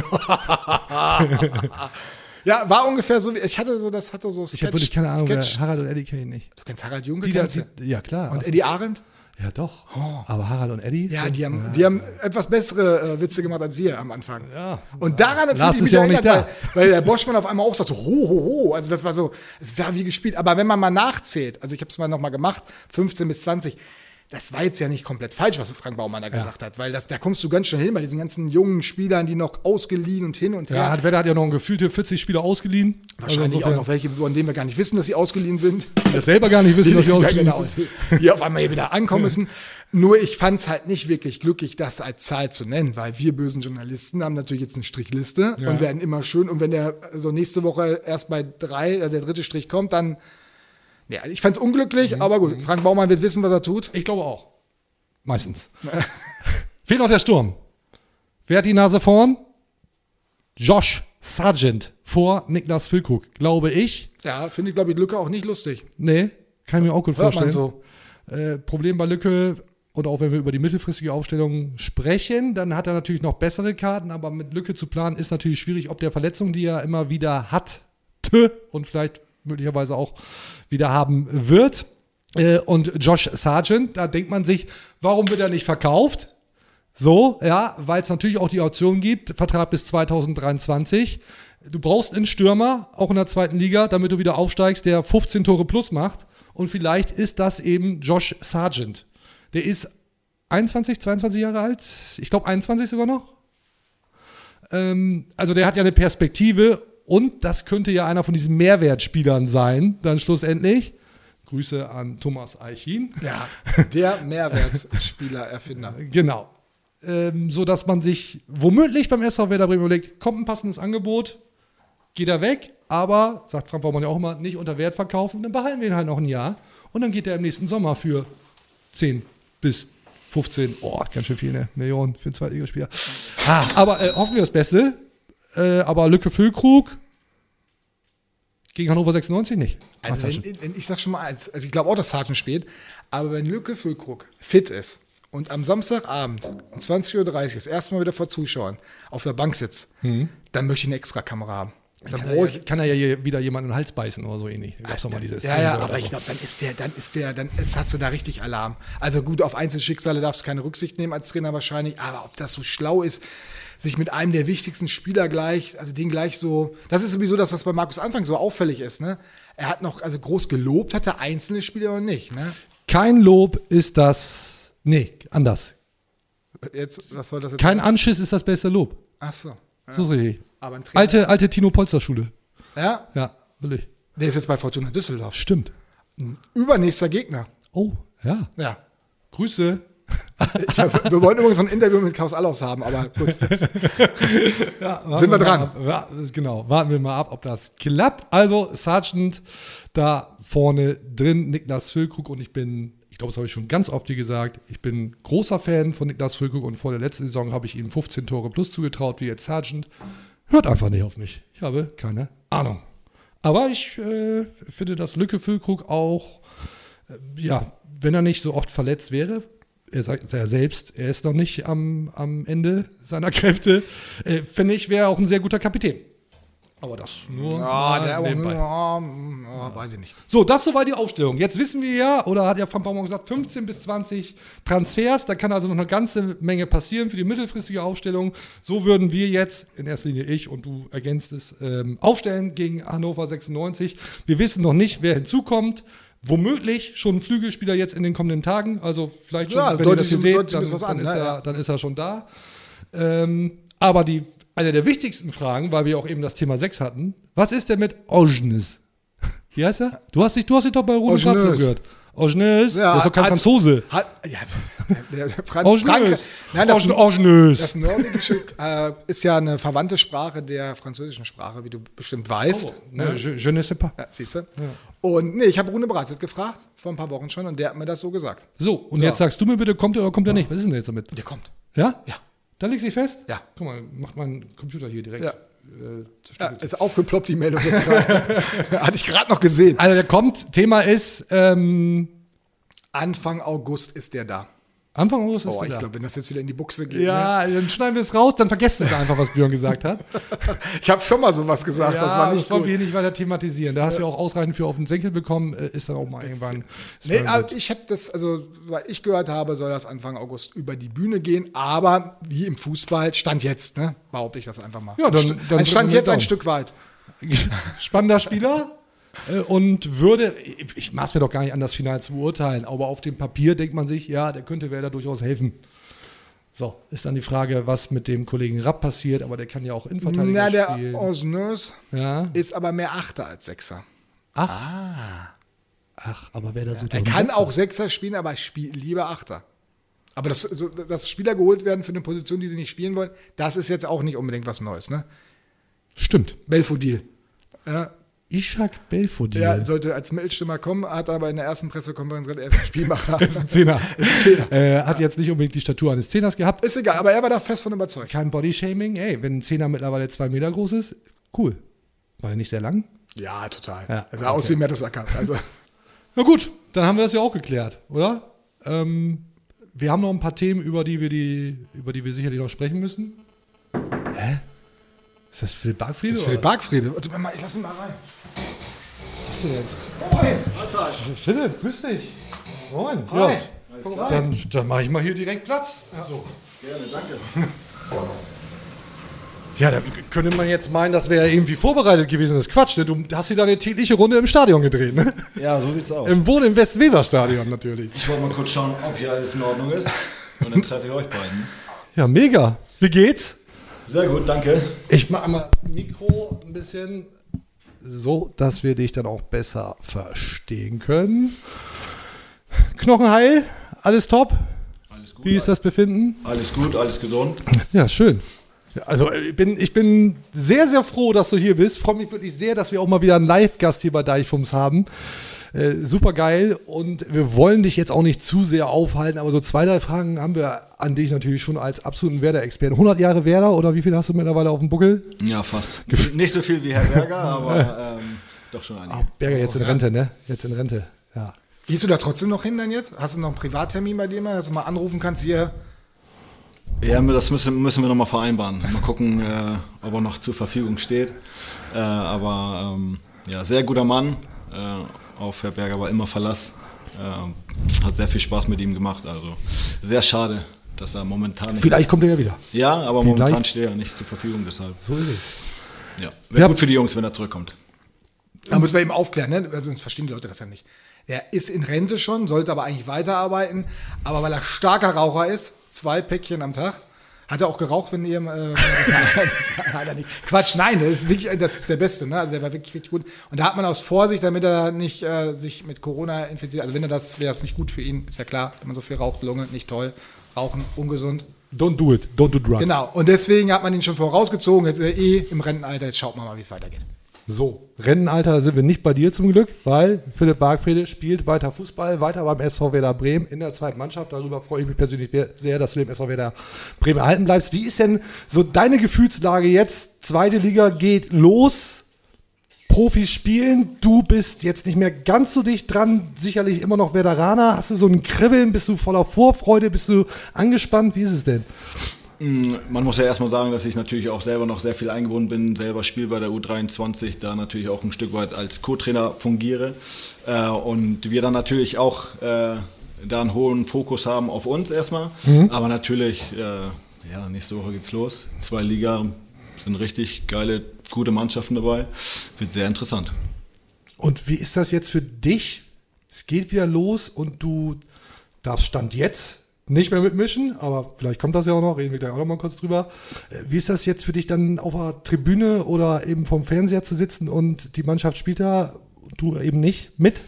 ja, war ungefähr so wie. Ich hatte so, das hatte so Sketch. Ich habe wirklich keine Ahnung, Sketch, Harald und Eddie kenne ich nicht. Du kennst Harald Junge, Die da, kennst du? die, ja, klar. Und Eddie Arendt? ja, doch. Aber Harald und Eddie? Ja, die haben, die haben etwas bessere äh, Witze gemacht als wir am Anfang. Ja. Und daran hat Lars ist ja auch nicht erinnert, Weil, weil der Boschmann auf einmal auch sagt so, ho, ho, ho. Also das war so, es war wie gespielt. Aber wenn man mal nachzählt, also ich habe es mal nochmal gemacht, 15 bis 20, das war jetzt ja nicht komplett falsch, was Frank Baumann da gesagt hat. Weil das, da kommst du ganz schnell hin bei diesen ganzen jungen Spielern, die noch ausgeliehen und hin und her. Ja, hat Werder hat ja noch ein gefühlte 40 Spieler ausgeliehen. Wahrscheinlich also auch noch welche, von denen wir gar nicht wissen, dass sie ausgeliehen sind. Die das selber gar nicht wissen, dass sie ja, ausgeliehen genau, sind. die, auf einmal hier wieder ankommen müssen. Nur ich fand es halt nicht wirklich glücklich, das als Zahl zu nennen, weil wir bösen Journalisten haben natürlich jetzt eine Strichliste Ja. und werden immer schön. Und wenn der so nächste Woche erst bei drei, äh, der dritte Strich kommt, dann. Ja, ich fand es unglücklich, Mhm. aber gut. Frank Baumann wird wissen, was er tut. Ich glaube auch. Meistens. Fehlt noch der Sturm. Wer hat die Nase vorn? Josh Sargent vor Niklas Füllkrug, glaube ich. Ja, finde ich, glaube ich, Lücke auch nicht lustig. Nee, kann ich mir auch gut Hört vorstellen. so. Äh, Problem bei Lücke, und auch wenn wir über die mittelfristige Aufstellung sprechen, dann hat er natürlich noch bessere Karten, aber mit Lücke zu planen ist natürlich schwierig, ob der Verletzung, die er immer wieder hat, und vielleicht möglicherweise auch wieder haben wird. Äh, und Josh Sargent, da denkt man sich, warum wird er nicht verkauft? So, ja, weil es natürlich auch die Option gibt, Vertrag bis 2023. Du brauchst einen Stürmer, auch in der zweiten Liga, damit du wieder aufsteigst, der 15 Tore plus macht. Und vielleicht ist das eben Josh Sargent. Der ist 21, 22 Jahre alt. Ich glaube 21 sogar noch. Ähm, also der hat ja eine Perspektive und das könnte ja einer von diesen Mehrwertspielern sein, dann schlussendlich. Grüße an Thomas Eichin. Ja, der Mehrwertspieler, Erfinder. Genau. Ähm, so dass man sich womöglich beim SV Werder Bremen überlegt, kommt ein passendes Angebot, geht er weg, aber, sagt Frank Baumann ja auch immer, nicht unter Wert verkaufen, dann behalten wir ihn halt noch ein Jahr und dann geht er im nächsten Sommer für 10 bis 15, oh, ganz schön viele Millionen für einen Zweitligaspieler. Ah, aber äh, hoffen wir das Beste. Äh, aber Lücke Füllkrug gegen Hannover 96 nicht. Also wenn, wenn, ich sag schon mal eins, also ich glaube auch, dass Sargent spielt, aber wenn Lücke Füllkrug fit ist und am Samstagabend um 20.30 Uhr das erste Mal wieder vor Zuschauern auf der Bank sitzt, dann möchte ich eine Extrakamera haben. Dann Kann er, ich. ja, kann er ja hier wieder jemanden in den Hals beißen oder so ähnlich. Gab's mal diese Ja, Szene ja, aber so. ich glaube, dann ist der, dann ist der, dann ist, hast du da richtig Alarm. Also gut, auf Einzelschicksale darfst du keine Rücksicht nehmen als Trainer wahrscheinlich, aber ob das so schlau ist, sich mit einem der wichtigsten Spieler gleich, also den gleich so, das ist sowieso das, was bei Markus Anfang so auffällig ist, ne? Er hat noch, also groß gelobt hat er einzelne Spieler noch nicht, ne? Kein Lob ist das. Nee, anders. Jetzt, was soll das jetzt? Kein Anschiss ist das beste Lob. Ach so. So ist richtig. Aber ein Trainer. Alte, alte Tino Polster Schule. Ja, Ja, wirklich. der ist jetzt bei Fortuna Düsseldorf. Stimmt. Übernächster Gegner. Oh, ja. Ja. Grüße. Hab, wir wollten übrigens ein Interview mit Klaus Allaus haben, aber gut. Ja, Sind wir dran. Ja, genau, warten wir mal ab, ob das klappt. Also, Sargent da vorne drin, Niklas Füllkrug und ich bin, ich glaube, das habe ich schon ganz oft hier gesagt, ich bin großer Fan von Niklas Füllkrug und vor der letzten Saison habe ich ihm 15 Tore plus zugetraut, wie jetzt Sargent. Hört einfach nicht auf mich. Ich habe keine Ahnung. Aber ich äh, finde, dass Lücke Füllkrug auch, äh, ja, wenn er nicht so oft verletzt wäre, er sagt ja selbst, er ist noch nicht am, am Ende seiner Kräfte, äh, finde ich, wäre auch ein sehr guter Kapitän. Aber das nur. Mal der, nebenbei. ja, ja, weiß ich nicht. So, das soweit die Aufstellung. Jetzt wissen wir ja, oder hat ja Van Baumel gesagt, 15 bis 20 Transfers. Da kann also noch eine ganze Menge passieren für die mittelfristige Aufstellung. So würden wir jetzt, in erster Linie ich und du ergänzt es, ähm, aufstellen gegen Hannover 96. Wir wissen noch nicht, wer hinzukommt. Womöglich schon ein Flügelspieler jetzt in den kommenden Tagen. Also vielleicht schon, Ja, wenn ihr das hier seht, dann, dann, an, ist ne? er, Ja. dann ist er schon da. Ähm, aber die, eine der wichtigsten Fragen, weil wir auch eben das Thema 6 hatten, was ist denn mit Ognes? Wie heißt er? Du hast dich, du hast dich doch bei Ognes. Schwarz gehört. Ognes? Ja, das ist doch kein hat- Franzose. Hat, ja, der, der Fran. Frank, nein, das. Ognes. das Norwegische äh, ist ja eine verwandte Sprache der französischen Sprache, wie du bestimmt weißt. Ne, je, je ne sais pas. Ja, siehst du? Und nee, ich habe Rune Bratzett gefragt, vor ein paar Wochen schon, und der hat mir das so gesagt. So, und So. jetzt sagst du mir bitte, kommt er oder kommt er nicht? Was ist denn jetzt damit? Der kommt. Ja? Ja. Da legst du dich fest? Ja. Guck mal, macht mein Computer hier direkt. Ja. Äh, Ja, ist aufgeploppt, die Meldung jetzt gerade. Hatte ich gerade noch gesehen. Also der kommt, Thema ist ähm, Anfang August ist der da. Anfang August ist er ich glaube, wenn das jetzt wieder in die Buchse geht. Ne? Ja, dann schneiden wir es raus, dann vergesst es einfach, was Björn gesagt hat. Ich habe schon mal sowas gesagt, das war nicht wollen gut. wir hier nicht weiter thematisieren. Da hast du ja auch ausreichend für auf den Senkel bekommen, äh, ist dann auch mal irgendwann. ist Nee, aber gut. ich habe das, also, weil ich gehört habe, soll das Anfang August über die Bühne gehen, aber wie im Fußball, Stand jetzt, ne? Behaupte ich das einfach mal. Ja, dann- dann ein Stand jetzt ein. Stück weit. Spannender Spieler. Äh, Und würde, ich maß mir doch gar nicht an, das Final zu beurteilen, aber auf dem Papier denkt man sich, ja, der könnte Werder durchaus helfen. So, ist dann die Frage, was mit dem Kollegen Rapp passiert, aber der kann ja auch Innenverteidiger Na, der spielen. Osnös ja. ist aber mehr Achter als Sechser. Ach, aber wer da so Er kann auch Sechser spielen, aber ich spiele lieber Achter. Aber das, so, dass Spieler geholt werden für eine Position, die sie nicht spielen wollen, das ist jetzt auch nicht unbedingt was Neues, ne? Stimmt. Belfodil. Ja, Ishak Belfodil. der sollte als Mittelstürmer kommen, hat aber in der ersten Pressekonferenz gesagt, er ist ein Spielmacher. ist ein Zehner. Ist ein Zehner. Äh, hat jetzt nicht unbedingt die Statur eines Zehners gehabt. Ist egal, aber er war da fest von überzeugt. Kein Bodyshaming. Ey, wenn ein Zehner mittlerweile zwei Meter groß ist, cool. War er nicht sehr lang? Ja, total. Ja, er sah aus wie Mertesacker. Also, Na gut, dann haben wir das ja auch geklärt, oder? Ähm, wir haben noch ein paar Themen, über die wir, die, über die wir sicherlich noch sprechen müssen. Hä? Ist das Philipp Bargfriede? das ist Philipp Bargfriede. Warte mal, ich lass ihn mal rein. Was ist das denn? Philipp, grüß dich. Moin. Hi. Ja. Dann, dann mache ich mal hier direkt Platz. So. Gerne, danke. Ja, da könnte man jetzt meinen, das wäre irgendwie vorbereitet gewesen. Das ist Quatsch. Ne? Du hast dir deine tägliche Runde im Stadion gedreht. Ne? Ja, so sieht's aus. Im Wohn im Westweserstadion natürlich. Ich wollte mal kurz schauen, ob hier alles in Ordnung ist. Und dann treffe ich euch beiden. Ja, mega. Wie geht's? Sehr gut, danke. Ich mache mal das Mikro ein bisschen so, dass wir dich dann auch besser verstehen können. Knochenheil, alles top. Alles gut. Wie ist das Befinden? Alles gut, alles gesund. Ja, schön. Also ich bin, ich bin sehr, sehr froh, dass du hier bist. Freue mich wirklich sehr, dass wir auch mal wieder einen Live-Gast hier bei Deichfums haben. Äh, super geil. Und wir wollen dich jetzt auch nicht zu sehr aufhalten, aber so zwei, drei Fragen haben wir an dich natürlich schon als absoluten Werder-Experten. 100 Jahre Werder oder wie viel hast du mittlerweile auf dem Buckel? Ja, fast. Nicht so viel wie Herr Berger, aber ähm, doch schon einige. Berger jetzt in Rente, ne? Jetzt in Rente, ja. Gehst du da trotzdem noch hin dann jetzt? Hast du noch einen Privattermin bei dir mal, dass du mal anrufen kannst hier? Ja, das müssen, müssen wir nochmal vereinbaren. Mal gucken, äh, ob er noch zur Verfügung steht. Äh, aber ähm, ja, sehr guter Mann. Äh, auf Herr Berger war immer Verlass. Äh, hat sehr viel Spaß mit ihm gemacht. Also sehr schade, dass er momentan nicht. Vielleicht kommt er ja wieder. Ja, aber Vielleicht. momentan steht er nicht zur Verfügung, deshalb. So ist es. Ja. Wäre Ja. gut für die Jungs, wenn er zurückkommt. Da müssen wir eben aufklären, ne? Weil sonst verstehen die Leute das ja nicht. Er ist in Rente schon, sollte aber eigentlich weiterarbeiten. Aber weil er starker Raucher ist, zwei Päckchen am Tag, hat er auch geraucht, wenn ihr. Äh, hat er nicht. Quatsch, nein, das ist wirklich, das ist der Beste, ne? Also der war wirklich richtig gut. Und da hat man aus Vorsicht, damit er nicht äh, sich mit Corona infiziert, also wenn er das, wäre das nicht gut für ihn, ist ja klar, wenn man so viel raucht, Lunge, nicht toll. Rauchen, ungesund. Don't do it. Don't do drugs. Genau. Und deswegen hat man ihn schon vorausgezogen. Jetzt ist er eh im Rentenalter. Jetzt schaut man mal, wie es weitergeht. So, Rentenalter sind wir nicht bei dir zum Glück, weil Philipp Bargfriede spielt weiter Fußball, weiter beim SV Werder Bremen in der zweiten Mannschaft. Darüber freue ich mich persönlich sehr, dass du dem SV Werder Bremen erhalten bleibst. Wie ist denn so deine Gefühlslage jetzt? Zweite Liga geht los. Profis spielen. Du bist jetzt nicht mehr ganz so dicht dran, sicherlich immer noch Veteraner. Hast du so ein Kribbeln? Bist du voller Vorfreude? Bist du angespannt? Wie ist es denn? Mm, Man muss ja erstmal sagen, dass ich natürlich auch selber noch sehr viel eingebunden bin, selber spiele bei der U23, da natürlich auch ein Stück weit als Co-Trainer fungiere. Äh, und wir dann natürlich auch äh, da einen hohen Fokus haben auf uns erstmal, aber natürlich, äh, ja, nächste Woche geht's los, zwei Liga, sind richtig geile, gute Mannschaften dabei, wird sehr interessant. Und wie ist das jetzt für dich? Es geht wieder los und du darfst Stand jetzt nicht mehr mitmischen, aber vielleicht kommt das ja auch noch, reden wir gleich auch noch mal kurz drüber. Äh, Wie ist das jetzt für dich dann auf der Tribüne oder eben vom Fernseher zu sitzen und die Mannschaft spielt da, du eben nicht mit?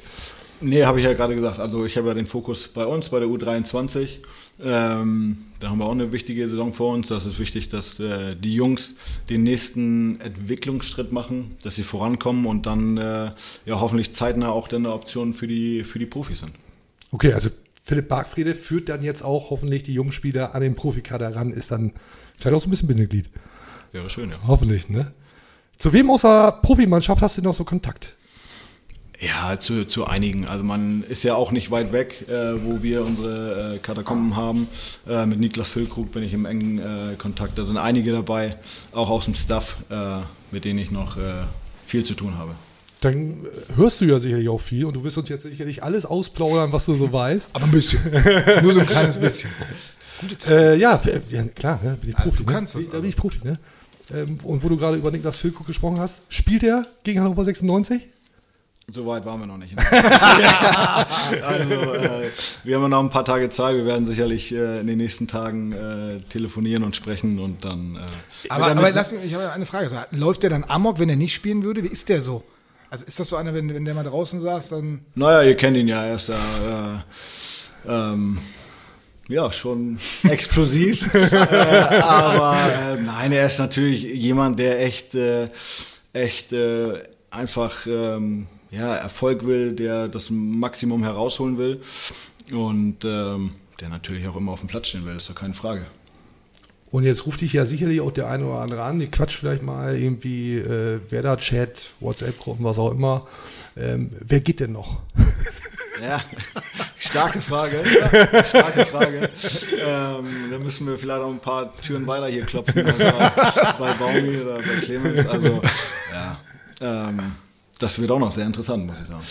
Nee, habe ich ja gerade gesagt. Also ich habe ja den Fokus bei uns, bei der U23. Ähm, da haben wir auch eine wichtige Saison vor uns. Das ist wichtig, dass äh, die Jungs den nächsten Entwicklungsschritt machen, dass sie vorankommen und dann äh, ja hoffentlich zeitnah auch dann eine Option für die, für die Profis sind. Okay, also Philipp Bargfriede führt dann jetzt auch hoffentlich die jungen Spieler an den Profikader ran, ist dann vielleicht auch so ein bisschen Bindeglied. Wäre schön, ja. Hoffentlich, ne? Zu wem außer Profimannschaft hast du noch so Kontakt? Ja, zu, zu einigen. Also man ist ja auch nicht weit weg, äh, wo wir unsere äh, Katakomben haben. Äh, mit Niklas Füllkrug bin ich im engen äh, Kontakt. Da sind einige dabei, auch aus dem Staff, äh, mit denen ich noch äh, viel zu tun habe. Dann hörst du ja sicherlich auch viel und du wirst uns jetzt sicherlich alles ausplaudern, was du so weißt. Aber ein bisschen. Nur so ein kleines bisschen. Äh, ja, ja, klar, ne, bin ich Also, Profi. du kannst ne? das Da bin ich Profi, ne? Ähm, und wo du gerade über Niklas Füllkrug gesprochen hast, spielt er gegen Hannover 96? So weit waren wir noch nicht. also, äh, wir haben noch ein paar Tage Zeit. Wir werden sicherlich äh, in den nächsten Tagen äh, telefonieren und sprechen und dann. Äh, Aber, aber lass mich, ich habe eine Frage. Läuft der dann Amok, wenn er nicht spielen würde? Wie ist der so? Also ist das so einer, wenn, wenn der mal draußen saß, dann. naja, ihr kennt ihn ja. Er ist da. Äh, ähm, ja, schon explosiv. äh, aber äh, nein, er ist natürlich jemand, der echt, äh, echt äh, einfach ähm, ja, Erfolg will, der das Maximum herausholen will und ähm, der natürlich auch immer auf dem Platz stehen will, ist doch keine Frage. Und jetzt ruft dich ja sicherlich auch der eine oder andere an, die quatscht vielleicht mal irgendwie, äh, wer da Chat, WhatsApp-Gruppen, was auch immer. Ähm, wer geht denn noch? Ja, starke Frage. Ja, starke Frage. Ähm, da müssen wir vielleicht auch ein paar Türen weiter hier klopfen. Also bei Baumi oder bei Clemens. Also, ja. Ähm, das wird auch noch sehr interessant, muss ich sagen.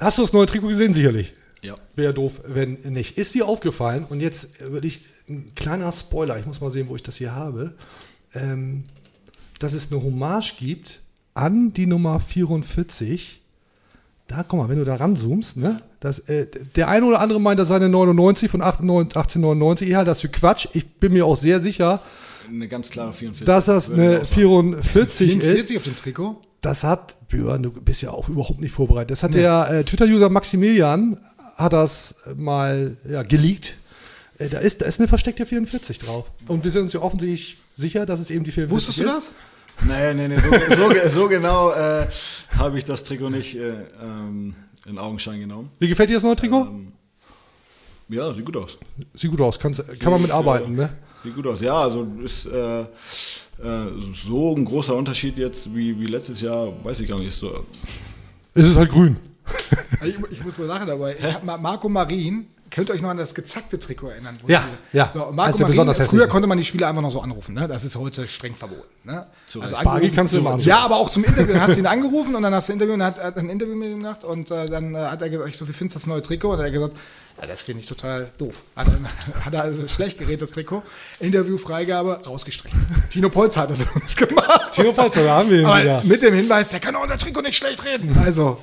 Hast du das neue Trikot gesehen? Sicherlich. Ja. Wäre doof, wenn nicht. Ist dir aufgefallen, und jetzt würde ich, ein kleiner Spoiler, ich muss mal sehen, wo ich das hier habe, ähm, dass es eine Hommage gibt an die Nummer 44. Da, guck mal, wenn du da ranzoomst, ne? Das, äh, der eine oder andere meint, das sei eine 99 von 98 1899. Ich halte das für Quatsch. Ich bin mir auch sehr sicher, Eine ganz klare 44. dass das eine auch sagen. 44 ist. 44 auf dem Trikot? Das hat, Björn, du bist ja auch überhaupt nicht vorbereitet. Das hat der äh, Twitter-User Maximilian, hat das mal ja, geleakt. Äh, da, ist, da ist eine versteckte 44 drauf. Und wir sind uns ja offensichtlich sicher, dass es eben die 44 Wusstest du ist. das? Nee, nee, nee, so, so, so genau äh, habe ich das Trikot nicht äh, ähm, in Augenschein genommen. Wie gefällt dir das neue Trikot? Ja, sieht gut aus. Sieht gut aus, Kannst, kann man mitarbeiten, ne? Sieht gut aus. Ja, also ist äh, äh, so ein großer Unterschied jetzt wie, wie letztes Jahr, weiß ich gar nicht. So, Es ist halt grün. Ich, ich muss so lachen dabei. Ich hab Ma- Marco Marin, könnt ihr euch noch an das gezackte Trikot erinnern? Wo Ja, ja. So, Marco der Marin, besonders früher hässlichen. konnte man die Spieler einfach noch so anrufen. Ne? Das ist heute streng verboten. Ne? Also Bargi kannst du immer anrufen. Ja, aber auch zum Interview. Dann hast du ihn angerufen und dann hast du ein Interview und hat, er hat ein Interview mit ihm gemacht und äh, dann äh, hat er gesagt, ich so, wie findest du das neue Trikot? Und er hat gesagt, ja, das finde ich total doof. Hat, er- hat also schlecht geredet, das Trikot. Interview, Freigabe, rausgestrichen. Tino Polz hat das übrigens gemacht. Tino Palzer, da haben wir ihn Aber wieder. mit dem Hinweis, der kann auch unser Trikot nicht schlecht reden. Also,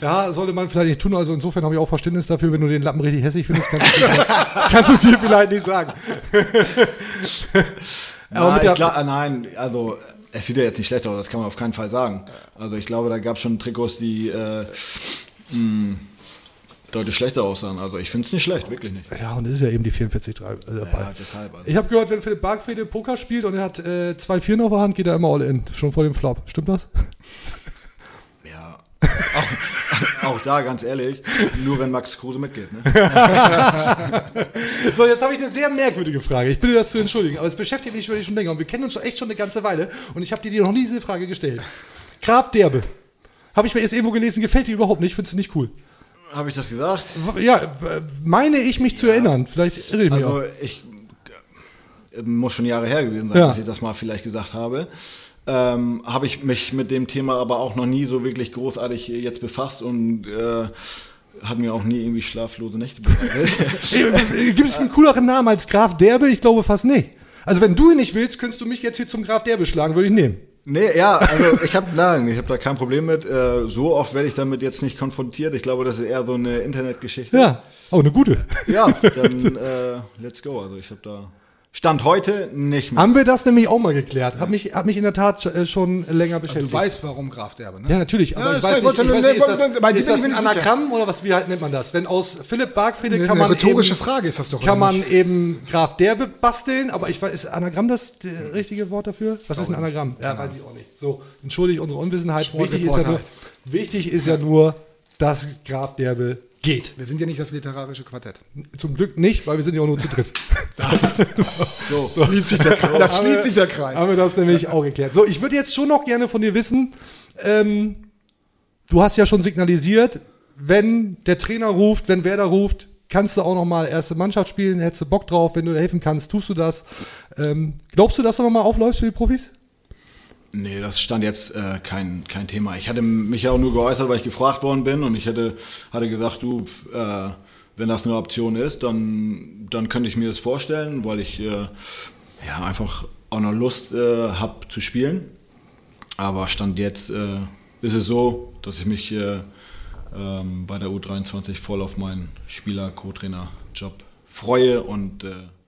Ja, sollte man vielleicht nicht tun. Also insofern habe ich auch Verständnis dafür, wenn du den Lappen richtig hässlich findest, kannst du es kannst du es hier vielleicht nicht sagen. Aber nein, mit der- ich glaub, nein, also es sieht ja jetzt nicht schlecht aus, das kann man auf keinen Fall sagen. Also ich glaube, da gab es schon Trikots, die äh, mh, deutlich schlechter aussahen. Also ich finde es nicht schlecht, wirklich nicht. Ja, und es ist ja eben die 44 drei- äh, dabei. Ja, deshalb. Also. Ich habe gehört, wenn Philipp Bargfriede Poker spielt und er hat äh, zwei Vieren auf der Hand, geht er immer all in. Schon vor dem Flop. Stimmt das? Ja. auch, auch da, ganz ehrlich, nur wenn Max Kruse mitgeht. Ne? So, jetzt habe ich eine sehr merkwürdige Frage. Ich bitte das zu entschuldigen, aber es beschäftigt mich wirklich schon länger und wir kennen uns schon echt schon eine ganze Weile und ich habe dir noch nie diese Frage gestellt. Graf Derbe. Habe ich mir jetzt irgendwo gelesen, gefällt dir überhaupt nicht, findest du nicht cool. Habe ich das gesagt? Ja, meine ich mich zu erinnern. Vielleicht irre ich mich Also auch. ich äh, muss schon Jahre her gewesen sein, Ja. dass ich das mal vielleicht gesagt habe. Ähm, habe ich mich mit dem Thema aber auch noch nie so wirklich großartig äh, jetzt befasst und äh, hat mir auch nie irgendwie schlaflose Nächte Gibt es einen cooleren Namen als Graf Derbe? Ich glaube fast nicht. Also wenn du ihn nicht willst, könntest du mich jetzt hier zum Graf Derbe schlagen, würde ich nehmen. Nee, ja, also ich habe nein, ich habe da kein Problem mit. Äh, so oft werde ich damit jetzt nicht konfrontiert. Ich glaube, das ist eher so eine Internetgeschichte. Ja, oh, eine gute. Ja, dann äh, let's go. Also ich habe da Stand heute nicht mehr. Haben wir das nämlich auch mal geklärt. Hat mich, hat mich in der Tat äh, schon länger beschäftigt. Du weißt, warum Graf Derbe, ne? ja, natürlich, aber Ja, ich ist weiß nicht, wollte ich nur- weiß nicht, ist das, ist das ein. Anagramm oder was, wie halt nennt man das? Wenn aus Philipp Bargfriede kann eine man rhetorische eben, Frage ist das doch, Kann man eben Graf Derbe basteln, aber ich weiß, ist Anagramm das äh, richtige Wort dafür? Was ist ein Anagramm? Ja, weiß ich auch nicht. So, entschuldige unsere Unwissenheit. Wichtig ist, ja nur, Sportreporter wichtig ist ja nur, dass Graf Derbe geht. Wir sind ja nicht das literarische Quartett. Zum Glück nicht, weil wir sind ja auch nur zu dritt. So. Schließt sich der Kreis. Das schließt sich der Kreis. Haben wir das nämlich auch geklärt. So, ich würde jetzt schon noch gerne von dir wissen, ähm, du hast ja schon signalisiert, wenn der Trainer ruft, wenn Werder ruft, kannst du auch noch mal erste Mannschaft spielen, hättest du Bock drauf, wenn du helfen kannst, tust du das. Ähm, glaubst du, dass du noch mal aufläufst für die Profis? Nee, das stand jetzt äh, kein, kein Thema. Ich hatte mich ja auch nur geäußert, weil ich gefragt worden bin und ich hätte, hatte gesagt, du, äh, wenn das eine Option ist, dann, dann könnte ich mir das vorstellen, weil ich äh, ja, einfach auch noch Lust äh, habe zu spielen. Aber Stand jetzt äh, ist es so, dass ich mich äh, ähm, bei der U23 voll auf meinen Spieler-Co-Trainer-Job freue und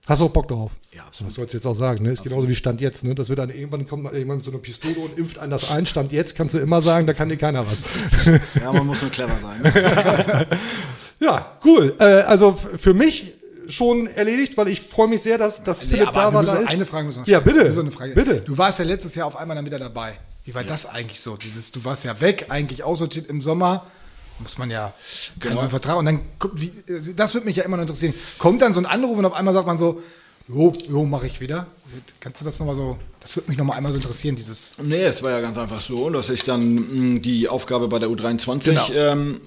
Hast du auch Bock drauf? Ja, absolut. Das sollst du jetzt auch sagen, ne? Ist genauso wie Stand jetzt, ne? Das wird dann irgendwann kommt mal jemand mit so einer Pistole und impft einen das ein. Stand jetzt kannst du immer sagen, da kann dir keiner was. ja, man muss nur clever sein. Ja, cool. Äh, also für mich schon erledigt, weil ich freue mich sehr, dass, dass Nee, Philipp aber da wir war. Da noch ist. Eine Frage müssen wir noch Ja, stellen. bitte. Frage. Bitte. Du warst ja letztes Jahr auf einmal dann wieder dabei. Wie war das eigentlich so? Dieses, du warst ja weg, eigentlich aussortiert im Sommer. Muss man ja keinen neuen Vertrag. Und dann, wie, das würde mich ja immer noch interessieren. Kommt dann so ein Anruf und auf einmal sagt man so, jo, jo, mache ich wieder. Kannst du das nochmal so, das würde mich nochmal einmal so interessieren, dieses. Nee, es war ja ganz einfach so, dass ich dann mh, die Aufgabe bei der U23 Genau. ähm,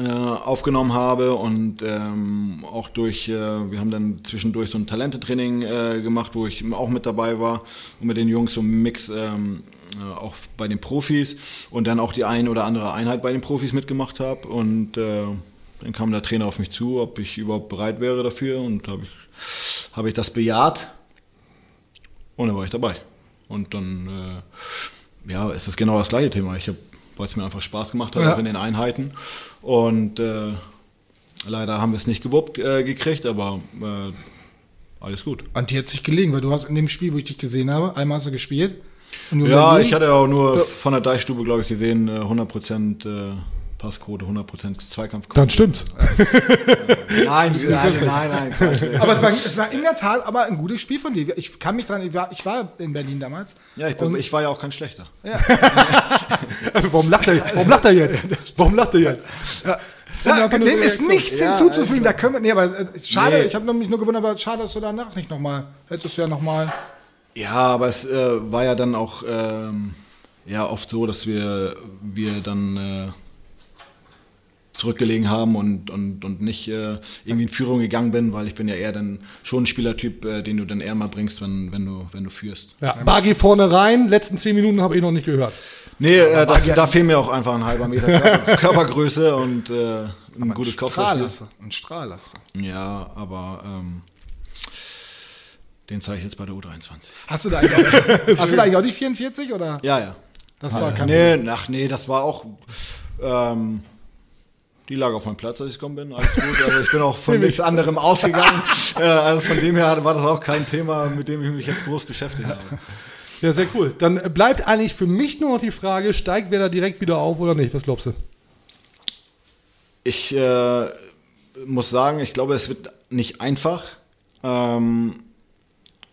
äh, aufgenommen habe und ähm, auch durch, äh, wir haben dann zwischendurch so ein Talentetraining äh, gemacht, wo ich auch mit dabei war und mit den Jungs so einen Mix ähm, äh, auch bei den Profis und dann auch die ein oder andere Einheit bei den Profis mitgemacht habe und äh, dann kam der Trainer auf mich zu, ob ich überhaupt bereit wäre dafür und habe ich, hab ich das bejaht und dann war ich dabei. Und dann, äh, ja, es ist genau das gleiche Thema. Ich habe, weil es mir einfach Spaß gemacht hat, Ja. auch in den Einheiten. Und äh, leider haben wir es nicht gewuppt äh, gekriegt, aber äh, alles gut. Und die hat sich gelegen, weil du hast in dem Spiel, wo ich dich gesehen habe, einmal hast du gespielt. Ja, Berlin. ich hatte auch nur von der Deichstube, glaube ich, gesehen, äh, 100% äh, Passquote, 100% Zweikampfquote. Dann stimmt's. Nein, nein, nein, nein. Aber es war, es war in der Tat aber ein gutes Spiel von dir. Ich kann mich dran, ich war, ich war in Berlin damals. Ja, ich, bin, ich war ja auch kein Schlechter. Also warum lacht er, warum lacht er jetzt? Warum lacht er jetzt? Ja, nur dem ist nichts hinzuzufügen. Da können wir, nee, aber äh, schade, Nee. ich habe mich nur gewundert, aber schade, dass du danach nicht nochmal, hättest du ja nochmal. Ja, aber es äh, war ja dann auch ähm, ja, oft so, dass wir, wir dann äh, zurückgelegen haben und, und, und nicht äh, irgendwie in Führung gegangen bin, weil ich bin ja eher dann schon ein Spielertyp, äh, den du dann eher mal bringst, wenn, wenn, du, wenn du führst. Ja, Bagi vorne rein, letzten zehn Minuten habe ich noch nicht gehört. Nee, äh, da, da fehlt mir auch einfach ein halber Meter Körper, Körpergröße und äh, ein gutes Kopfballspiel. hast du. Ein Strahl hast du. Ja, aber ähm, den zeige ich jetzt bei der U23. Hast du da eigentlich auch, hast du da eigentlich auch die 44 oder? Ja, ja. Das war kein Nee, ach nee, das war auch. Ähm, die lag auf meinem Platz, als ich gekommen bin. Alles gut. Also ich bin auch von nichts anderem ausgegangen. äh, also von dem her war das auch kein Thema, mit dem ich mich jetzt groß beschäftigt habe. Ja, sehr cool. Dann bleibt eigentlich für mich nur noch die Frage, steigt wer da direkt wieder auf oder nicht? Was glaubst du? Ich äh, muss sagen, ich glaube, es wird nicht einfach. Ähm,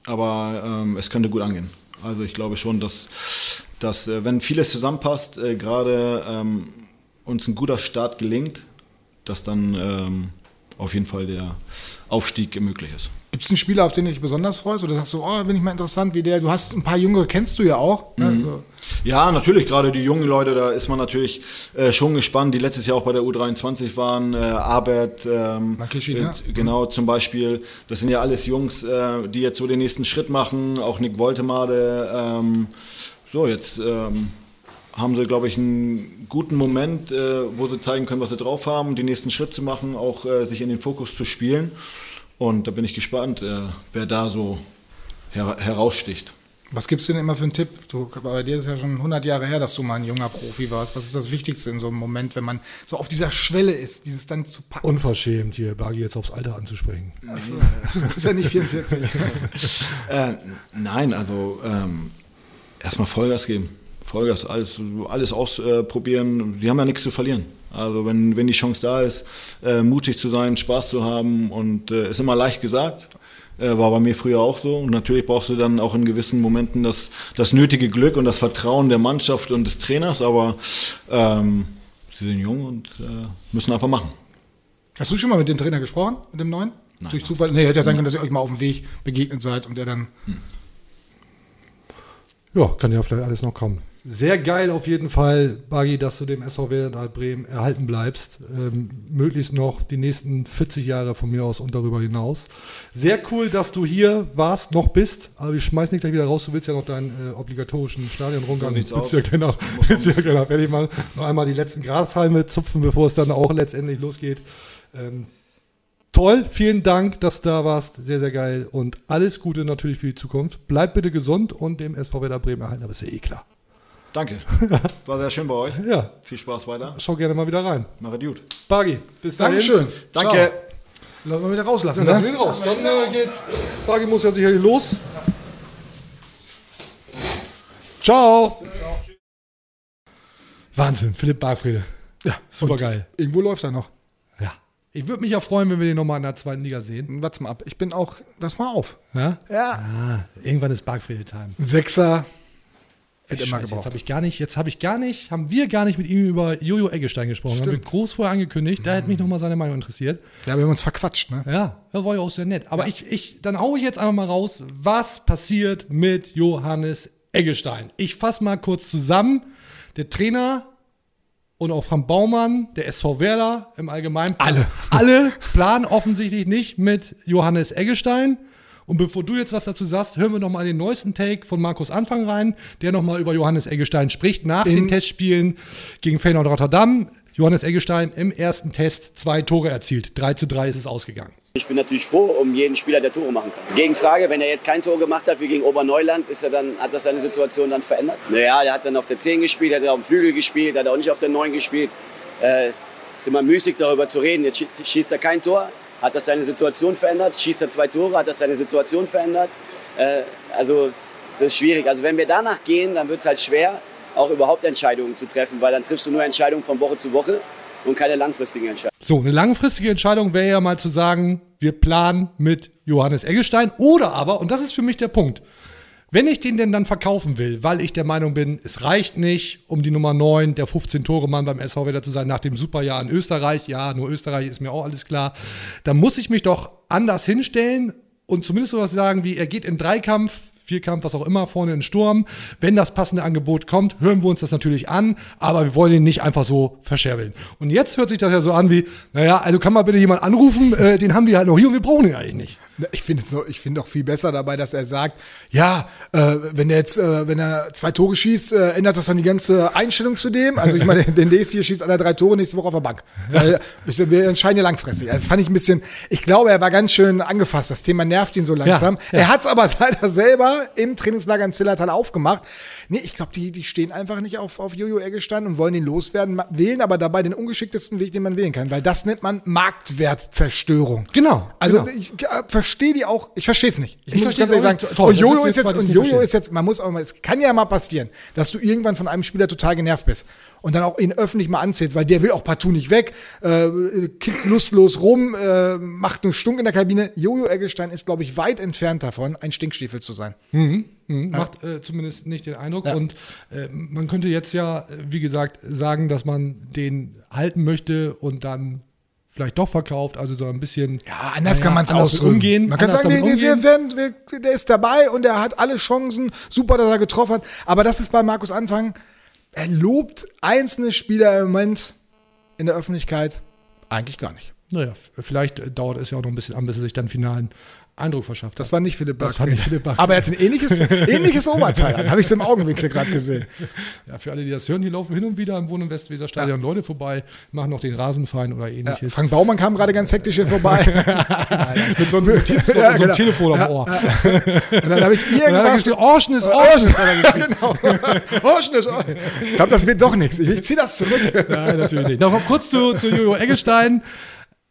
aber ähm, es könnte gut angehen. Also ich glaube schon, dass, dass äh, wenn vieles zusammenpasst, äh, gerade ähm, uns ein guter Start gelingt, dass dann ähm, auf jeden Fall der Aufstieg möglich ist. Gibt es einen Spieler, auf den du dich besonders freust? Oder sagst du, oh, bin ich mal interessant, wie der, du hast ein paar Jüngere, kennst du ja auch. Ne? So. Ja, natürlich, gerade die jungen Leute, da ist man natürlich äh, schon gespannt, die letztes Jahr auch bei der U23 waren, äh, Arbeit, ähm, Makishi, äh, ja. genau, zum Beispiel, das sind ja alles Jungs, äh, die jetzt so den nächsten Schritt machen, auch Nick Woltemade, ähm, so, jetzt ähm, haben sie, glaube ich, einen guten Moment, äh, wo sie zeigen können, was sie drauf haben, den nächsten Schritt zu machen, auch äh, sich in den Fokus zu spielen und da bin ich gespannt, äh, wer da so her heraussticht. Was gibt's denn immer für einen Tipp? Du, bei dir ist ja schon 100 Jahre her, dass du mal ein junger Profi warst. Was ist das Wichtigste in so einem Moment, wenn man so auf dieser Schwelle ist, dieses dann zu packen? Unverschämt, hier Bagi jetzt aufs Alter anzusprechen. ist ja nicht 44. Äh, nein, also ähm, erstmal Vollgas geben. Vollgas, alles, alles ausprobieren. Sie haben ja nichts zu verlieren. Also wenn, wenn die Chance da ist, äh, mutig zu sein, Spaß zu haben und äh, ist immer leicht gesagt. Äh, war bei mir früher auch so. Und natürlich brauchst du dann auch in gewissen Momenten das, das nötige Glück und das Vertrauen der Mannschaft und des Trainers. Aber ähm, sie sind jung und äh, müssen einfach machen. Hast du schon mal mit dem Trainer gesprochen, mit dem neuen? Nein. Durch Zufall? Nee, hätte ja sein können, dass ihr euch mal auf dem Weg begegnet seid und der dann. Ja, kann ja vielleicht alles noch kommen. Sehr geil auf jeden Fall, Bagi, dass du dem SV Werder Bremen erhalten bleibst. Ähm, möglichst noch die nächsten 40 Jahre von mir aus und darüber hinaus. Sehr cool, dass du hier warst, noch bist. Aber wir schmeißen dich gleich wieder raus. Du willst ja noch deinen äh, obligatorischen Stadionrundgang. Willst aus. du ja gleich noch, willst du ja gleich noch fertig machen. Noch einmal die letzten Grashalme zupfen, bevor es dann auch letztendlich losgeht. Ähm, Toll, vielen Dank, dass du da warst. Sehr, sehr geil. Und alles Gute natürlich für die Zukunft. Bleib bitte gesund und dem SV Werder Bremen erhalten, aber ist ja eh klar. Danke. War sehr schön bei euch. Ja, Viel Spaß weiter. schau gerne mal wieder rein. Macht gut. Bagi, bis dahin. Dankeschön. Danke. Lassen wir wieder rauslassen. Lass Ne? ihn raus. Dann äh, geht, Bagi muss ja sicherlich los. Ciao. Wahnsinn, Philipp Bargfriede. Ja, Super geil. Irgendwo läuft er noch. Ja. Ich würde mich ja freuen, wenn wir den nochmal in der zweiten Liga sehen. Warte mal ab. Ich bin auch. Pass mal auf. Ja? Ja. Ah, irgendwann ist Bargfriede-Time. Sechser wird immer jetzt gebraucht. habe ich gar nicht, jetzt habe ich gar nicht, haben wir gar nicht mit ihm über Jojo Eggestein gesprochen. Haben wir Stimmt. groß vorher angekündigt. Da hätte mich nochmal seine Meinung interessiert. Ja, wir haben uns verquatscht, ne? Ja, das war ja auch sehr nett. Aber ich, ich, dann hau ich jetzt einfach mal raus, was passiert mit Johannes Eggestein. Ich fasse mal kurz zusammen. Der Trainer und auch Frank Baumann, der SV Werder im Allgemeinen. Alle. Alle planen offensichtlich nicht mit Johannes Eggestein. Und bevor du jetzt was dazu sagst, hören wir noch mal den neuesten Take von Markus Anfang rein, der noch mal über Johannes Eggestein spricht nach den Testspielen gegen Feyenoord Rotterdam. Johannes Eggestein im ersten Test zwei Tore erzielt. 3 zu 3 ist es ausgegangen. Ich bin natürlich froh um jeden Spieler, der Tore machen kann. Gegenfrage, wenn er jetzt kein Tor gemacht hat wie gegen Oberneuland, ist er dann, hat das seine Situation dann verändert? Naja, er hat dann auf der 10 gespielt, hat er auf dem Flügel gespielt, hat auch nicht auf der 9 gespielt. Äh, ist immer müßig darüber zu reden. Jetzt schie- schießt er kein Tor, hat das seine Situation verändert? Schießt er zwei Tore, hat das seine Situation verändert? Äh, also das ist schwierig. Also wenn wir danach gehen, dann wird es halt schwer, auch überhaupt Entscheidungen zu treffen, weil dann triffst du nur Entscheidungen von Woche zu Woche und keine langfristigen Entscheidungen. So, eine langfristige Entscheidung wäre ja mal zu sagen, wir planen mit Johannes Eggestein oder aber, und das ist für mich der Punkt, wenn ich den denn dann verkaufen will, weil ich der Meinung bin, es reicht nicht, um die Nummer 9, der 15-Tore-Mann beim SV Werder zu sein, nach dem Superjahr in Österreich, ja, nur Österreich ist mir auch alles klar, dann muss ich mich doch anders hinstellen und zumindest sowas sagen wie, er geht in Dreikampf, Vierkampf, was auch immer, vorne in Sturm. Wenn das passende Angebot kommt, hören wir uns das natürlich an, aber wir wollen ihn nicht einfach so verscherbeln. Und jetzt hört sich das ja so an wie, naja, also kann mal bitte jemand anrufen, äh, den haben wir halt noch hier und wir brauchen ihn eigentlich nicht. Ich finde es noch, ich finde auch viel besser dabei, dass er sagt, ja, äh, wenn er jetzt, äh, wenn er zwei Tore schießt, äh, ändert das dann die ganze Einstellung zu dem. Also ich meine, den nächste hier schießt alle drei Tore nächste Woche auf der Bank. Weil wir- wir entscheiden ja langfristig. Also das fand ich ein bisschen, ich glaube, er war ganz schön angefasst. Das Thema nervt ihn so langsam. ja. Er hat es aber leider selber im Trainingslager im Zillertal aufgemacht. Nee, ich glaube, die, die stehen einfach nicht auf, auf Jojo Eggestein und wollen ihn loswerden, wählen aber dabei den ungeschicktesten Weg, den man wählen kann. Weil das nennt man Marktwertzerstörung. Genau, Also genau. ich äh, verstehe die auch, ich verstehe es nicht. Ich, Ich muss ganz ehrlich sagen. Toll, und Jojo ist jetzt und Jojo ist jetzt, man muss auch mal, es kann ja mal passieren, dass du irgendwann von einem Spieler total genervt bist und dann auch ihn öffentlich mal anzählst, weil der will auch partout nicht weg, äh, kickt lustlos rum, äh, macht einen Stunk in der Kabine. Jojo Eggestein ist, glaube ich, weit entfernt davon, ein Stinkstiefel zu sein. Mhm, Macht äh, zumindest nicht den Eindruck. Ja. Und äh, man könnte jetzt ja, äh, wie gesagt, sagen, dass man den halten möchte und dann vielleicht doch verkauft, also so ein bisschen. Ja, anders naja, kann man es umgehen. Man kann sagen, damit nee, wir werden, wir, der ist dabei und er hat alle Chancen. Super, dass er getroffen hat. Aber das ist bei Markus Anfang. Er lobt einzelne Spieler im Moment in der Öffentlichkeit eigentlich gar nicht. Naja, vielleicht dauert es ja auch noch ein bisschen an, bis er sich dann finalen Eindruck verschafft Das war nicht Philipp Das Bark. war nicht Philipp Bark. Aber er hat ein ähnliches, ähnliches Oberteil an. Habe ich so im Augenwinkel gerade gesehen. Ja, für alle, die das hören, die laufen hin und wieder im Wohn- und Westweserstadion Leute vorbei, machen noch den Rasenfein oder Ja, ähnliches. Frank Baumann kam gerade ganz hektisch hier vorbei. mit so einem Ja, so einem genau. Telefon am Ohr. Und dann habe ich irgendwas. Orschen ist Orschen, Orschen. ja, genau. Orschen ist Orschen. Ich glaube, das wird doch nichts. Ich, ich ziehe das zurück. Nein, natürlich nicht. Noch kurz zu, zu Jojo Eggestein.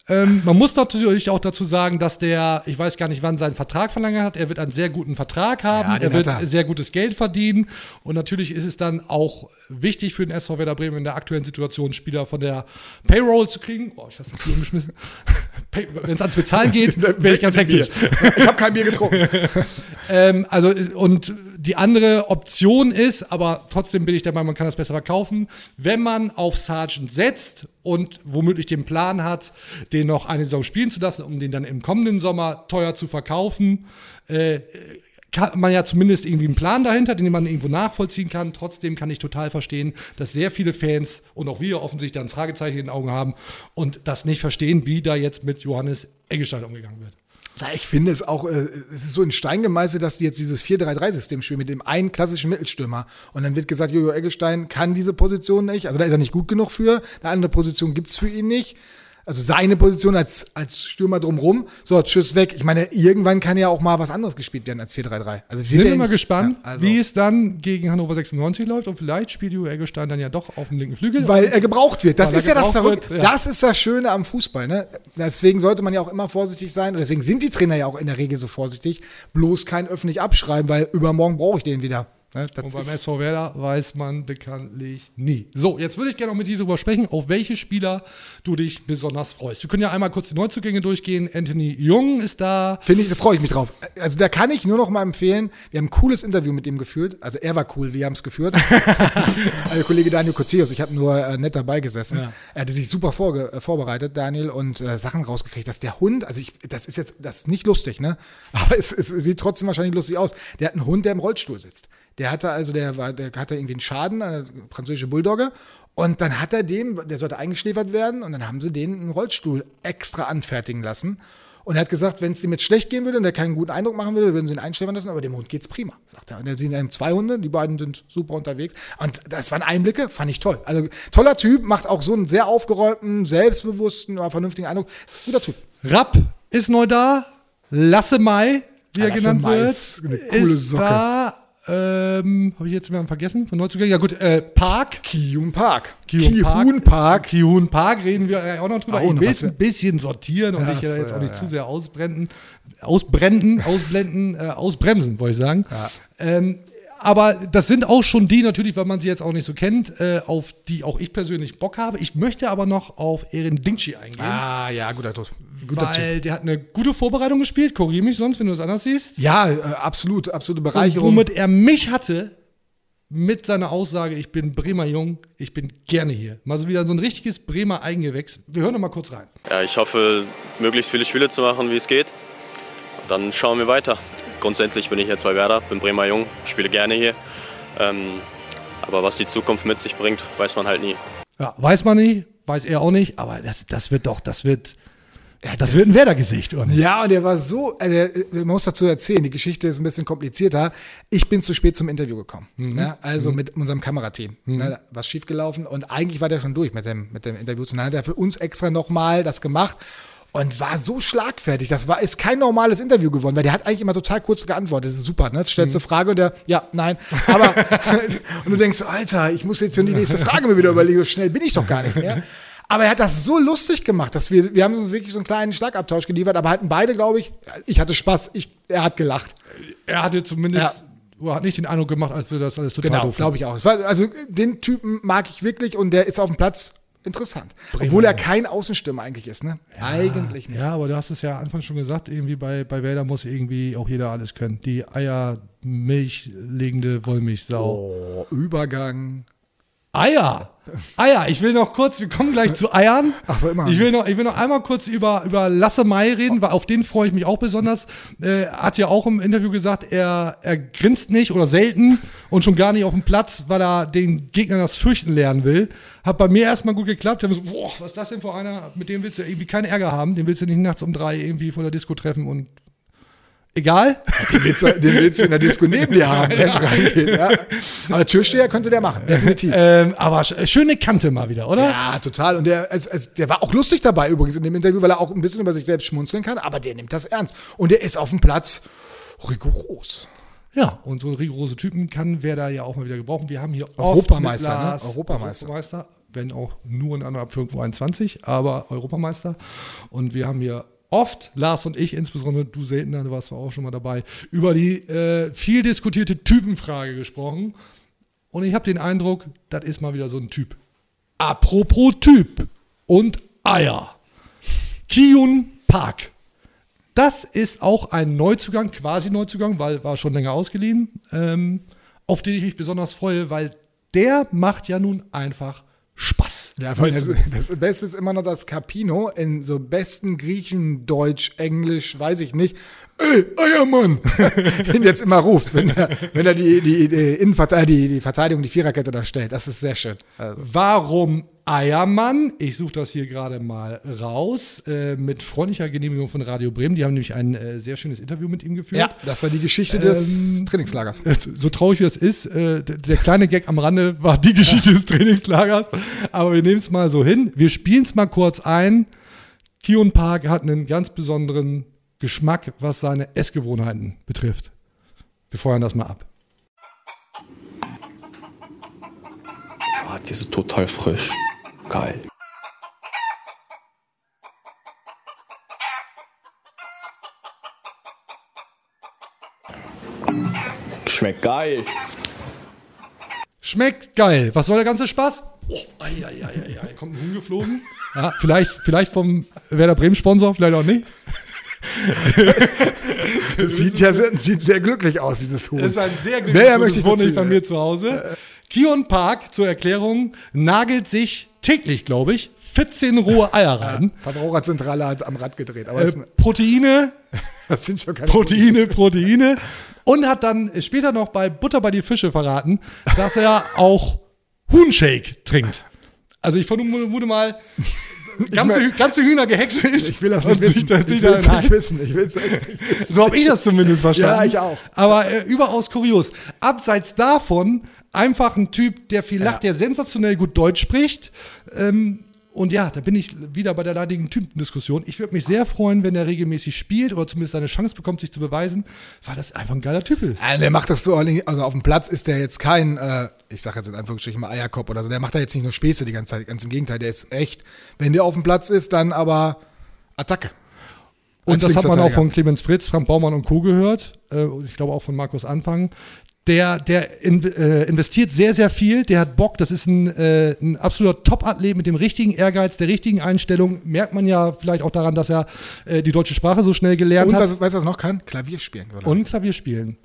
Ähm, man muss natürlich auch dazu sagen, dass der, ich weiß gar nicht, wann sein Vertrag verlängert hat, er wird einen sehr guten Vertrag haben, Ja, er wird er. sehr gutes Geld verdienen und natürlich ist es dann auch wichtig für den SV Werder Bremen in der aktuellen Situation, Spieler von der Payroll zu kriegen. Oh, ich hab's nicht umgeschmissen. Wenn es ans Bezahlen geht, wäre ich ganz hektisch. Ich habe kein Bier getrunken. Ähm, also und die andere Option ist, aber trotzdem bin ich der Meinung, man kann das besser verkaufen, wenn man auf Sargent setzt und womöglich den Plan hat, den noch eine Saison spielen zu lassen, um den dann im kommenden Sommer teuer zu verkaufen. Äh, kann man ja zumindest irgendwie einen Plan dahinter, den man irgendwo nachvollziehen kann. Trotzdem kann ich total verstehen, dass sehr viele Fans und auch wir offensichtlich da ein Fragezeichen in den Augen haben und das nicht verstehen, wie da jetzt mit Johannes Eggestein umgegangen wird. Ja, ich finde es auch, äh, es ist so in Stein gemeißelt, dass die jetzt dieses 4-3-3-System spielen mit dem einen klassischen Mittelstürmer. Und dann wird gesagt, Jojo Eggestein kann diese Position nicht, also da ist er nicht gut genug für. Eine andere Position gibt's für ihn nicht. Also seine Position als, als Stürmer drumrum. So, tschüss weg. Ich meine, irgendwann kann ja auch mal was anderes gespielt werden als 4-3-3. Also Sind wir mal gespannt, Ja, also, wie es dann gegen Hannover 96 läuft und vielleicht spielt Joe Eggestein dann ja doch auf dem linken Flügel. Weil er gebraucht wird. Das Weil ist ja das Verrückte. ja. Das ist das Schöne am Fußball. Ne? Deswegen sollte man ja auch immer vorsichtig sein. Und deswegen sind die Trainer ja auch in der Regel so vorsichtig. Bloß kein öffentlich abschreiben, weil übermorgen brauche ich den wieder. Ne? Und beim SV Werder weiß man bekanntlich nie. So, jetzt würde ich gerne noch mit dir darüber sprechen, auf welche Spieler du dich besonders freust. Wir können ja einmal kurz die Neuzugänge durchgehen. Anthony Jung ist da. Finde ich, da freue ich mich drauf. Also da kann ich nur noch mal empfehlen, wir haben ein cooles Interview mit ihm geführt. Also er war cool, wir haben es geführt. also Kollege Daniel Coteus, ich habe nur äh, nett dabei gesessen. Ja. Er hatte sich super äh, vorbereitet, Daniel, und äh, Sachen rausgekriegt, dass der Hund, also ich, das ist jetzt, das ist nicht lustig, ne? Aber es, es sieht trotzdem wahrscheinlich lustig aus. Der hat einen Hund, der im Rollstuhl sitzt. Der hatte also, der war, der hatte irgendwie einen Schaden, eine französische Bulldogge. Und dann hat er dem, der sollte eingeschläfert werden, und dann haben sie den einen Rollstuhl extra anfertigen lassen. Und er hat gesagt, wenn es ihm jetzt schlecht gehen würde und er keinen guten Eindruck machen würde, würden sie ihn einschläfern lassen, aber dem Hund geht's prima, sagt er. Und er sind zwei Hunde, die beiden sind super unterwegs. Und das waren Einblicke, fand ich toll. Also toller Typ, macht auch so einen sehr aufgeräumten, selbstbewussten, aber vernünftigen Eindruck. Guter Typ. Rapp ist neu da. Lasse Mai, wie er Lasse genannt Mai wird, ist eine coole Socke. da. Ähm, Habe ich jetzt jemanden vergessen von Neuzugängen? Ja gut, äh, Park. Kiun Park. Kihun Park. Park. Kihun Park reden wir ja auch noch drüber. Auch ein bisschen, bisschen sortieren und Ja, dich jetzt auch nicht ja. zu sehr ausbrennen, ausbrenden, ausblenden, äh, ausbremsen, wollte ich sagen. Ja. Ähm, aber das sind auch schon die natürlich, weil man sie jetzt auch nicht so kennt, äh, auf die auch ich persönlich Bock habe. Ich möchte aber noch auf Erin Dingchi eingehen. Ah, ja, guter, guter Typ. weil der hat eine gute Vorbereitung gespielt. Korrigiere mich sonst, wenn du das anders siehst. Ja, äh, absolut, absolute Und Bereicherung. womit er mich hatte, mit seiner Aussage, ich bin Bremer Jung, ich bin gerne hier. Mal so wieder so ein richtiges Bremer Eigengewächs. Wir hören noch mal kurz rein. Ja, ich hoffe, möglichst viele Spiele zu machen, wie es geht. Und dann schauen wir weiter. Grundsätzlich bin ich jetzt bei Werder, bin Bremer Jung, spiele gerne hier. Ähm, aber was die Zukunft mit sich bringt, weiß man halt nie. Ja, weiß man nicht, weiß er auch nicht, aber das, das wird doch, das wird, das wird ein Werder-Gesicht. Ja, und er war so, also er, man muss dazu erzählen, die Geschichte ist ein bisschen komplizierter. Ich bin zu spät zum Interview gekommen. Ne? Also mit unserem Kamerateam. Ne? Was schiefgelaufen und eigentlich war der schon durch mit dem, mit dem Interview. Und dann hat er für uns extra nochmal das gemacht und war so schlagfertig. Das war, ist kein normales Interview geworden, weil der hat eigentlich immer total kurz geantwortet. Das ist super, ne? Stellst du Frage und der, ja, nein. Aber, und du denkst so, Alter, ich muss jetzt schon die nächste Frage mir wieder überlegen, so schnell bin ich doch gar nicht mehr. Aber er hat das so lustig gemacht, dass wir, wir haben uns wirklich so einen kleinen Schlagabtausch geliefert, aber hatten beide, glaube ich, ich hatte Spaß, ich, er hat gelacht. Er hatte zumindest, Ja. hat nicht den Eindruck gemacht, als würde das alles total Genau, doof glaube ich auch. War, also den Typen mag ich wirklich und der ist auf dem Platz interessant. Obwohl er kein Außenstürmer eigentlich ist, ne? eigentlich nicht. Ja, aber du hast es ja Anfang schon gesagt, irgendwie bei, bei Werder muss irgendwie auch jeder alles können. Die Eier, Milch legende Wollmilchsau. Oh, Übergang. Eier! Eier, ich will noch kurz, wir kommen gleich zu Eiern. Ach so, immer. Ich will noch, ich will noch einmal kurz über, über Lasse Mai reden, weil auf den freue ich mich auch besonders. Äh, hat ja auch im Interview gesagt, er, er grinst nicht oder selten und schon gar nicht auf dem Platz, weil er den Gegnern das Fürchten lernen will. Hat bei mir erstmal gut geklappt. Ich hab so, boah, was ist das denn für einer? Mit dem willst du irgendwie keinen Ärger haben. Den willst du nicht nachts um drei irgendwie vor der Disco treffen und egal. Den willst, du, den willst du in der Disco neben dir haben, wenn es reingeht. Ja. Aber Türsteher könnte der machen, definitiv. Ähm, aber sch- schöne Kante mal wieder, oder? Ja, total. Und der, es, es, der war auch lustig dabei übrigens in dem Interview, weil er auch ein bisschen über sich selbst schmunzeln kann, aber der nimmt das ernst. Und der ist auf dem Platz rigoros. Ja, und so rigorose Typen kann wer da ja auch mal wieder gebrauchen. Wir haben hier Europameister, ne? Lars- Europameister. Europameister, wenn auch nur in einer Abführung 21, aber Europameister. Und wir haben hier oft, Lars und ich, insbesondere du seltener, du warst auch schon mal dabei, über die äh, viel diskutierte Typenfrage gesprochen. Und ich habe den Eindruck, das ist mal wieder so ein Typ. Apropos Typ und Eier. Kiyun Park. Das ist auch ein Neuzugang, quasi Neuzugang, weil war schon länger ausgeliehen, ähm, auf den ich mich besonders freue, weil der macht ja nun einfach Spaß. Ja, weil das, das Beste ist immer noch das Capino in so besten Griechen, Deutsch, Englisch, weiß ich nicht. Ey, Eiermann! ihn jetzt immer ruft, wenn er, wenn er die, die, die, die, die Verteidigung, die Viererkette da stellt. Das ist sehr schön. Also, Warum Eiermann? Ich suche das hier gerade mal raus, äh, mit freundlicher Genehmigung von Radio Bremen. Die haben nämlich ein äh, sehr schönes Interview mit ihm geführt. ja, das war die Geschichte des Ähm, Trainingslagers. so traurig wie das ist, äh, der kleine Gag am Rande war die Geschichte des Trainingslagers. Aber wir nehmen es mal so hin. Wir spielen es mal kurz ein. Kion Park hat einen ganz besonderen Geschmack, was seine Essgewohnheiten betrifft. Wir feuern das mal ab. Die sind total frisch. Geil. Schmeckt geil. Schmeckt geil. Was soll der ganze Spaß? Oh, ei, ei, ei, ei, ei. Kommt ein Huhn geflogen. Ja, vielleicht, vielleicht vom Werder Bremen Sponsor, vielleicht auch nicht. Es sieht ja sehr, sieht sehr glücklich aus, dieses Huhn. Das ist ein sehr glückliches möchte ich wohne dazu- ich bei mir zu Hause. Kion Park, zur Erklärung, nagelt sich täglich, glaube ich, 14 rohe Eier rein. Verbraucher Zentrale hat am Rad gedreht. Aber Äh, das, Proteine, das sind schon keine Proteine, Proteine. Und hat dann später noch bei Butter bei die Fische verraten, dass er auch Huhnshake trinkt. Also ich vermute mal, ganze, ganze Hühner gehäckselt. Ich will das nicht wissen. da- Ich will es nicht wissen. Ich will es echt nicht wissen. so habe ich das zumindest verstanden. Ja, ich auch. Aber äh, überaus kurios. Abseits davon einfach ein Typ, der viel lacht, der sensationell gut Deutsch spricht. Ähm, und ja, da bin ich wieder bei der leidigen Typendiskussion. Ich würde mich sehr freuen, wenn er regelmäßig spielt oder zumindest seine Chance bekommt, sich zu beweisen, weil das einfach ein geiler Typ ist. Ja, der macht das so, also auf dem Platz ist der jetzt kein, äh, ich sage jetzt in Anführungsstrichen mal Eierkopf oder so, der macht da jetzt nicht nur Späße die ganze Zeit, ganz im Gegenteil, der ist echt, wenn der auf dem Platz ist, dann aber Attacke. Und das hat man auch von Clemens Fritz, Frank Baumann und Co. gehört. Äh, und ich glaube auch von Markus Anfang. Der, der in, äh, investiert sehr, sehr viel. Der hat Bock. Das ist ein, äh, ein absoluter Top-Athlet mit dem richtigen Ehrgeiz, der richtigen Einstellung. Merkt man ja vielleicht auch daran, dass er äh, die deutsche Sprache so schnell gelernt Und hat. was, weißt du, was er noch kann? Klavier spielen. Oder? Und Klavier spielen.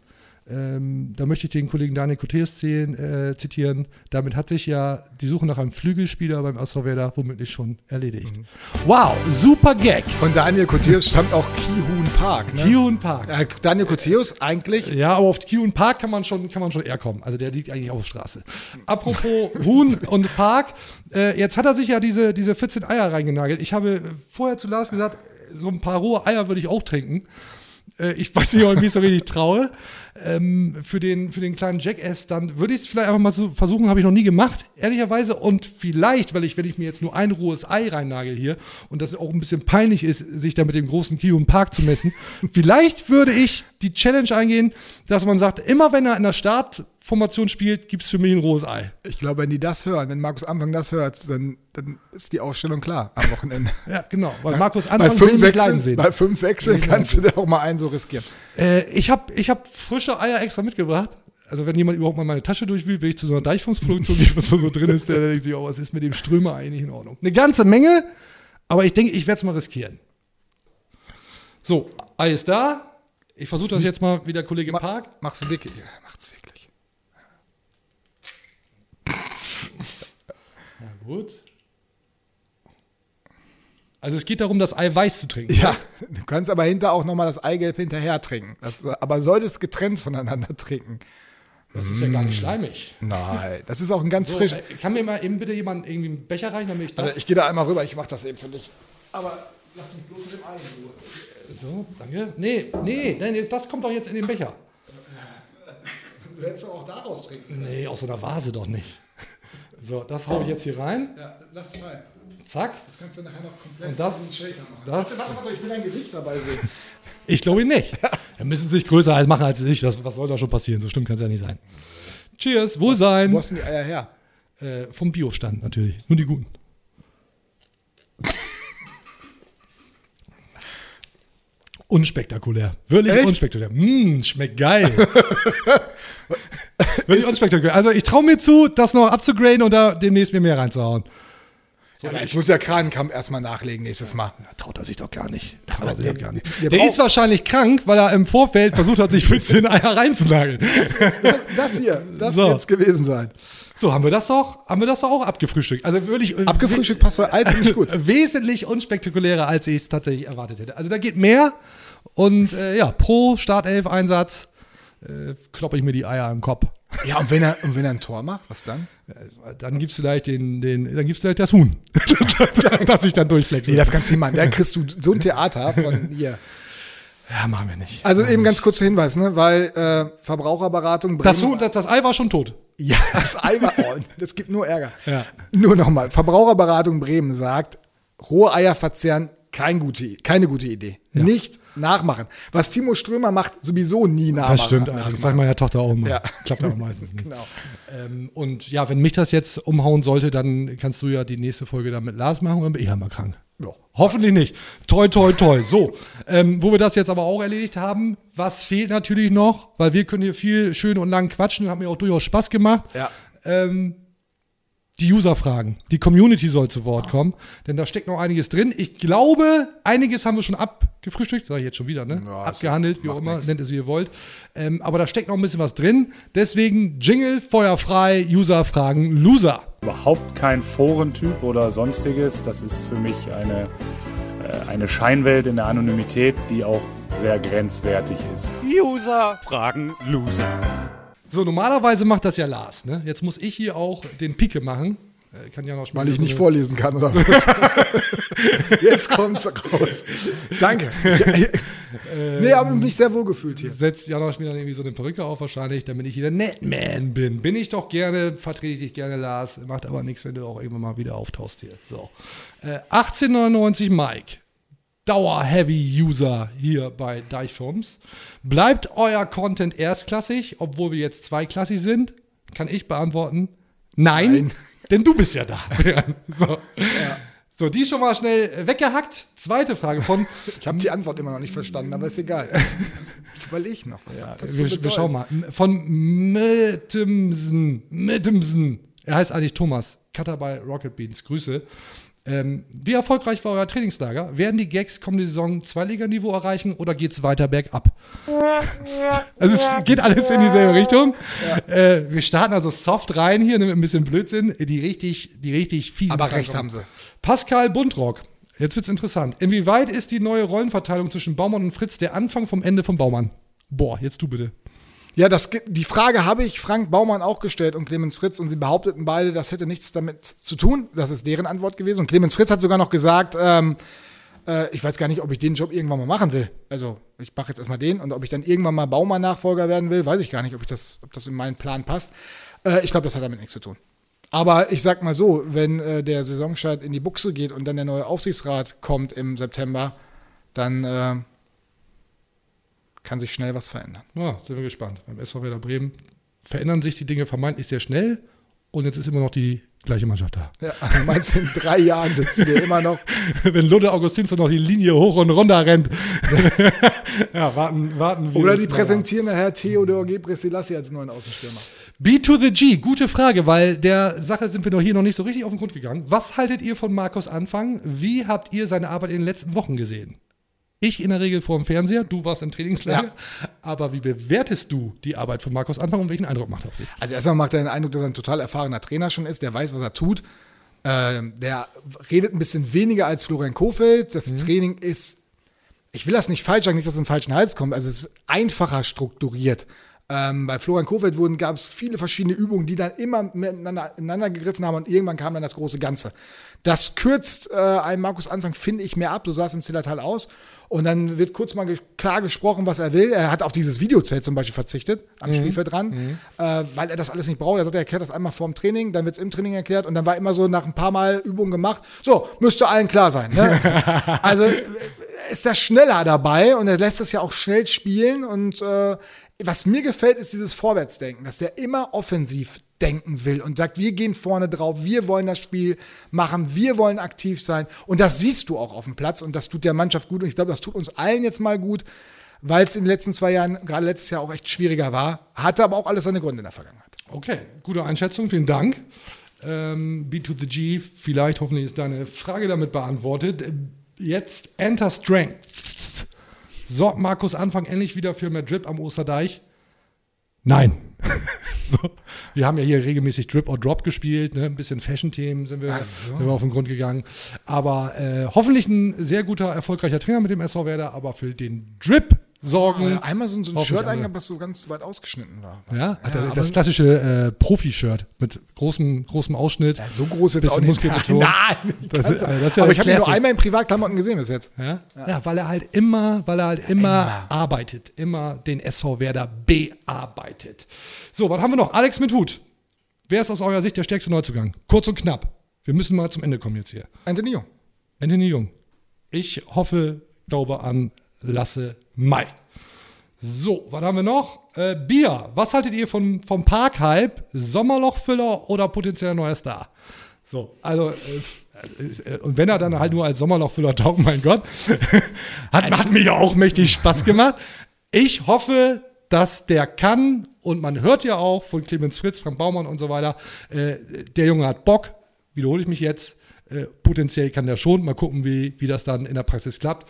Ähm, da möchte ich den Kollegen Daniel zählen, äh, zitieren. Damit hat sich ja die Suche nach einem Flügelspieler beim Werder womöglich schon erledigt. Mhm. Wow, super Gag. Von Daniel Koteus stammt auch Kihun Park. Ne? Kion Park. Äh, Daniel Koteus eigentlich, Ja, aber auf Kiun Park kann man schon, kann man schon eher kommen. Also der liegt eigentlich auf der Straße. Apropos Huhn und Park, äh, jetzt hat er sich ja diese, diese 14 Eier reingenagelt. Ich habe vorher zu Lars gesagt, so ein paar rohe Eier würde ich auch trinken. Äh, ich weiß nicht, ob ich mich so richtig traue. Ähm, für, den, für den kleinen Jackass, dann würde ich es vielleicht einfach mal so versuchen, habe ich noch nie gemacht, ehrlicherweise. Und vielleicht, weil ich, wenn ich mir jetzt nur ein rohes Ei reinnagel hier und das auch ein bisschen peinlich ist, sich da mit dem großen Kion Park zu messen, vielleicht würde ich die Challenge eingehen, dass man sagt, immer wenn er in der Startformation spielt, gibt es für mich ein rohes Ei. ich glaube, wenn die das hören, wenn Markus Anfang das hört, dann, dann ist die Aufstellung klar am Wochenende. Ja, genau. Weil Markus bei, Anfang will fünf Wechseln, sehen. bei fünf Wechseln kannst du da auch mal einen so riskieren. Äh, ich habe ich hab frische Eier extra mitgebracht. Also wenn jemand überhaupt mal meine Tasche durchwühlt, will ich zu so einer Deichfumsproduktion gehen, was da so drin ist, der denkt sich, oh, was ist mit dem Strömer eigentlich in Ordnung? Eine ganze Menge, aber ich denke, ich werde es mal riskieren. So, Ei ist da. Ich versuche das jetzt mal wie der Kollege Park. Machst du wirklich? Ja, macht's wirklich. Gut. Also es geht darum, das Eiweiß zu trinken. Ja, du kannst aber hinter auch nochmal das Eigelb hinterher trinken. Das, aber solltest getrennt voneinander trinken. Das ist ja gar nicht schleimig. Nein, das ist auch ein ganz So, frisch. äh, kann mir mal eben bitte jemand irgendwie einen Becher reichen, damit ich das... Warte, ich gehe da einmal rüber, ich mach das eben für dich. Aber lass mich bloß mit dem Ei in Ruhe. so, danke. Nee, nee, nee, das kommt doch jetzt in den Becher. Du hättest doch auch daraus trinken. Nee, aus so einer Vase doch nicht. So, das haue ich jetzt hier rein. Ja, lass es rein. Zack. Das kannst du nachher noch komplett Und das- in den Shaker machen. das- warte, warte, ich will dein Gesicht dabei sehen. Ich glaube nicht. Dann müssen sie sich größer halt machen als ich. Das, was soll da schon passieren? So schlimm kann es ja nicht sein. Cheers, Wohlsein. Wo hast denn die Eier her? Äh, vom Biostand natürlich. Nur die guten. Unspektakulär. Wirklich Echt? unspektakulär. Mmh, schmeckt geil. Wirklich unspektakulär. Also ich traue mir zu, das noch abzugraden und da demnächst mir mehr reinzuhauen. Ja, aber jetzt muss ja Kranenkamp erstmal nachlegen nächstes Mal. Ja, traut er sich doch gar nicht. Traut er sich der- doch gar nicht. der Der, ist wahrscheinlich krank, weil er im Vorfeld versucht hat, sich 14 Eier reinzunageln. Das hier, das So. wird's gewesen sein. So, haben wir das doch, haben wir das doch auch abgefrühstückt. Also wirklich. äh, Abgefrühstückt passt alles nicht gut. Wesentlich unspektakulärer, als ich es tatsächlich erwartet hätte. Also da geht mehr. Und äh, ja, pro Startelf-Einsatz äh, kloppe ich mir die Eier im Kopf. Ja, und wenn er, und wenn er ein Tor macht, was dann? Dann gibt's vielleicht den, den, dann gibt's vielleicht das Huhn, das ich dann durchflexe. Nee, das kannst du nicht machen. Da kriegst du so ein Theater von hier. ja, machen wir nicht. Also eben ganz kurzer Hinweis, ne? weil äh, Verbraucherberatung Das, Bremen- Huhn, das, das Ei war schon tot. Ja, das Ei war, oh, das gibt nur Ärger. Ja. Nur nochmal, Verbraucherberatung Bremen sagt, rohe Eier verzehren, kein gute, keine gute Idee. Nicht nachmachen. Was Timo Strömer macht, sowieso nie nachmachen. Das stimmt. Das sagt meiner Tochter auch immer. Ja. Klappt auch meistens nicht. Genau. Ähm, und ja, wenn mich das jetzt umhauen sollte, dann kannst du ja die nächste Folge dann mit Lars machen dann bin ich halt mal krank. Ja. Hoffentlich nicht. Toi, toi, toi. So, ähm, wo wir das jetzt aber auch erledigt haben, was fehlt natürlich noch, weil wir können hier viel schön und lang quatschen, hat mir auch durchaus Spaß gemacht. Ja. Ähm, die User-Fragen. Die Community soll zu Wort kommen, denn da steckt noch einiges drin. Ich glaube, einiges haben wir schon abgefrühstückt, sage ich jetzt schon wieder, ne? Ja, Abgehandelt, wie auch immer, nix. nennt es wie ihr wollt. Ähm, aber da steckt noch ein bisschen was drin. Deswegen Jingle, feuerfrei, User-Fragen, Loser. überhaupt kein Forentyp oder sonstiges. Das ist für mich eine, äh, eine Scheinwelt in der Anonymität, die auch sehr grenzwertig ist. User fragen Loser. So, normalerweise macht das ja Lars, ne? Jetzt muss ich hier auch den Pike machen. Äh, kann ja noch Weil ich nicht vorlesen kann, oder was? Jetzt kommt's raus. Danke. nee, aber mich sehr wohl gefühlt hier. setzt Janosch mir dann irgendwie so eine Perücke auf wahrscheinlich, damit ich wieder Netman bin. Bin ich doch gerne, vertrete ich dich gerne, Lars. Macht aber nichts, wenn du auch irgendwann mal wieder auftauchst hier. So. Äh, 1899 Mike. Dauer-Heavy-User hier bei Deichfums. Bleibt euer Content erstklassig, obwohl wir jetzt zweiklassig sind? Kann ich beantworten. Nein, Nein. denn du bist ja da. so. so, die schon mal schnell weggehackt. Zweite Frage von Ich habe die Antwort immer noch nicht verstanden, aber ist egal. Ich überlege noch, was hat das wir, wir schauen mal. Von Mittemsen. Mittemsen. Er heißt eigentlich Thomas. Cutter bei Rocket Beans. Grüße. Ähm, wie erfolgreich war euer Trainingslager? Werden die Gags kommende Saison Zweiliganiveau erreichen oder geht es weiter bergab? also es geht alles in dieselbe Richtung. Äh, wir starten also soft rein hier, mit ein bisschen Blödsinn. Die richtig, die richtig fiesen. Aber recht haben sie. Pascal Buntrock. Jetzt wird's interessant. Inwieweit ist die neue Rollenverteilung zwischen Baumann und Fritz der Anfang vom Ende von Baumann? Boah, jetzt du bitte. Ja, das, die Frage habe ich Frank Baumann auch gestellt und Clemens Fritz und sie behaupteten beide, das hätte nichts damit zu tun. Das ist deren Antwort gewesen. Und Clemens Fritz hat sogar noch gesagt, ähm, äh, ich weiß gar nicht, ob ich den Job irgendwann mal machen will. Also ich mache jetzt erstmal den und ob ich dann irgendwann mal Baumann-Nachfolger werden will, weiß ich gar nicht, ob, ich das, ob das in meinen Plan passt. Äh, ich glaube, das hat damit nichts zu tun. Aber ich sag mal so, wenn äh, der Saisonstart in die Buchse geht und dann der neue Aufsichtsrat kommt im September, dann äh, kann sich schnell was verändern. Ja, sind wir gespannt. Beim SV Werder Bremen verändern sich die Dinge vermeintlich sehr schnell und jetzt ist immer noch die gleiche Mannschaft da. Ja, du meinst, in drei Jahren sitzen wir immer noch. Wenn Ludde Augustinsson noch die Linie hoch und runter rennt. ja, warten, warten wir. Oder die präsentieren nachher Theodor Gebrselassie als neuen Außenstürmer. B to the G, gute Frage, weil der Sache sind wir noch hier noch nicht so richtig auf den Grund gegangen. Was haltet ihr von Markus Anfang? Wie habt ihr seine Arbeit in den letzten Wochen gesehen? Ich in der Regel vor dem Fernseher, du warst im Trainingslager. Aber wie bewertest du die Arbeit von Markus Anfang und welchen Eindruck macht er auf dich? Also erstmal macht er den Eindruck, dass er ein total erfahrener Trainer schon ist, der weiß, was er tut. Äh, Ähm, der redet ein bisschen weniger als Florian Kofeld. Das Training ist, ich will das nicht falsch sagen, nicht, dass es in den falschen Hals kommt. Also es ist einfacher strukturiert. Ähm, bei Florian Kofeld wurden, gab es viele verschiedene Übungen, die dann immer miteinander ineinander gegriffen haben und irgendwann kam dann das große Ganze. Das kürzt äh, einem Markus Anfang, finde ich, mehr ab. So sah es im Zillertal aus. Und dann wird kurz mal ge klar gesprochen, was er will. Er hat auf dieses Videozelt zum Beispiel verzichtet, am Spielfeld dran, äh, weil er das alles nicht braucht. Er sagt, er erklärt das einmal vorm Training, dann wird es im Training erklärt und dann war immer so nach ein paar Mal Übungen gemacht. So, müsste allen klar sein. Ne? also äh, ist er schneller dabei und er lässt es ja auch schnell spielen. Und äh, was mir gefällt, ist dieses Vorwärtsdenken, dass der immer offensiv denken will und sagt, wir gehen vorne drauf, wir wollen das Spiel machen, wir wollen aktiv sein. Und das siehst du auch auf dem Platz und das tut der Mannschaft gut. Und ich glaube, das tut uns allen jetzt mal gut, weil es in den letzten zwei Jahren, gerade letztes Jahr auch echt schwieriger war. Hatte aber auch alles seine Gründe in der Vergangenheit. Okay, gute Einschätzung, vielen Dank. Ähm, B to the G, vielleicht hoffentlich ist deine Frage damit beantwortet. Jetzt Enter Strength. Sorgt Markus Anfang endlich wieder für mehr Drip am Osterdeich? Nein. so. Wir haben ja hier regelmäßig Drip or Drop gespielt, ne? ein bisschen Fashion-Themen sind wir, so. sind wir auf den Grund gegangen. Aber äh, hoffentlich ein sehr guter, erfolgreicher Trainer mit dem SV Werder, aber für den Drip sorgen. Ah, einmal so, so ein Shirt alle. eingehabt, was so ganz weit ausgeschnitten war. Ja, er aber- das klassische äh, Profi-Shirt mit großem, großem Ausschnitt. Ja, so groß jetzt auch nicht. Muskelbetont. Nein, Das das ist- also das ja aber ich habe ihn nur einmal in Privatklamotten gesehen bis jetzt. Ja? Ja. weil er halt immer, weil er halt immer, arbeitet, immer den SV Werder bearbeitet. So, was haben wir noch? Alex mit Hut. Wer ist aus eurer Sicht der stärkste Neuzugang? Kurz und knapp. Wir müssen mal zum Ende kommen jetzt hier. Anthony Jung. Anthony Jung. Ich hoffe, glaube an Lasse Mai. So, was haben wir noch? Äh, Bier. Was haltet ihr von, vom Parkhype? Sommerlochfüller oder potenzieller neuer Star? So, also, äh, äh, und wenn er dann halt nur als Sommerlochfüller taugt, mein Gott, hat, hat mir ja auch mächtig Spaß gemacht. Ich hoffe, dass der kann und man hört ja auch von Clemens Fritz, Frank Baumann und so weiter, äh, der Junge hat Bock, wiederhole ich mich jetzt, äh, potenziell kann der schon, mal gucken, wie, wie das dann in der Praxis klappt.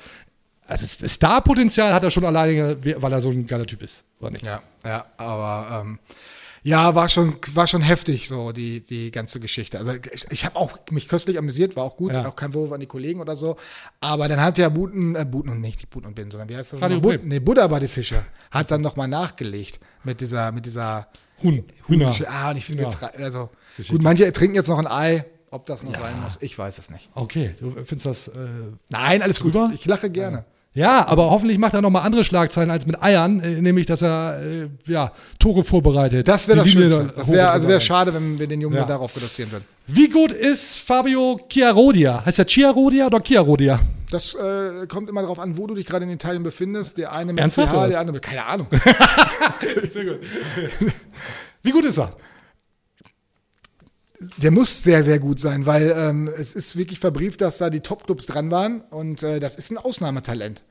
Also das Star-Potenzial hat er schon alleine, weil er so ein geiler Typ ist, oder nicht? Ja, ja, aber ähm, ja, war schon, war schon heftig, so die, die ganze Geschichte. Also ich, ich habe auch mich köstlich amüsiert, war auch gut, Ja. auch kein Vorwurf an die Kollegen oder so. Aber dann hat ja Buten, äh, Buten und nicht, nicht Buten und Bin, sondern wie heißt das? Bremen. nee, Buddha bei die Fische. Hat dann nochmal nachgelegt mit dieser, mit dieser Huhn, Hühner. Ah, und ich finde Ja. jetzt, also Geschichte. gut, manche trinken jetzt noch ein Ei. Ob das noch sein muss, ich weiß es nicht. Okay, du findest das. Äh, Nein, alles gut. Drüber? Ich lache gerne. Ja, aber hoffentlich macht er nochmal andere Schlagzeilen als mit Eiern, äh, nämlich dass er äh, ja, Tore vorbereitet. Das wäre das Linie Schönste. Das wäre also wäre hochgegangen. schade, wenn wir den Jungen Ja. darauf reduzieren würden. Wie gut ist Fabio Chiarodia? Heißt er Chiarodia oder Chiarodia? Das äh, kommt immer darauf an, wo du dich gerade in Italien befindest. Der eine mit Ernsthaft, CH, der andere mit, keine Ahnung. Sehr gut. Wie gut ist er? Der muss sehr, sehr gut sein, weil ähm, es ist wirklich verbrieft, dass da die Top-Clubs dran waren und äh, das ist ein Ausnahmetalent.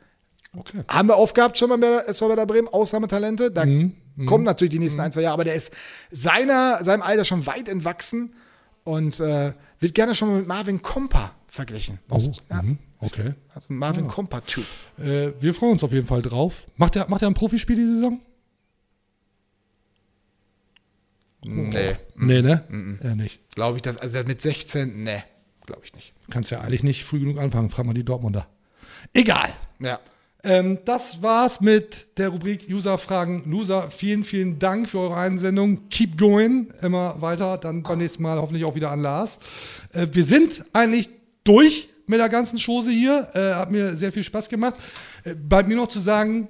Okay. Haben wir aufgehabt schon mal bei SV Werder Bremen, Ausnahmetalente. Da Mhm, kommen natürlich die nächsten ein, zwei Jahre, aber der ist seiner, seinem Alter schon weit entwachsen und äh, wird gerne schon mal mit Marvin Kompa verglichen. Oh, ja, mhm, okay. also Marvin Kompa-Typ. Äh, wir freuen uns auf jeden Fall drauf. Macht er, macht ein Profispiel die Saison? Nee, Nee, ne? Ja, nicht. glaube ich, das, also mit 16, nee, glaube ich nicht. Kannst ja eigentlich nicht früh genug anfangen. Frag mal die Dortmunder. Egal. Ja. Ähm, das war's mit der Rubrik User-Fragen. Loser, vielen, vielen Dank für eure Einsendung. Keep going. Immer weiter. Dann beim nächsten Mal hoffentlich auch wieder an Lars. Äh, wir sind eigentlich durch mit der ganzen Chose hier. Äh, hat mir sehr viel Spaß gemacht. Äh, bleibt mir noch zu sagen,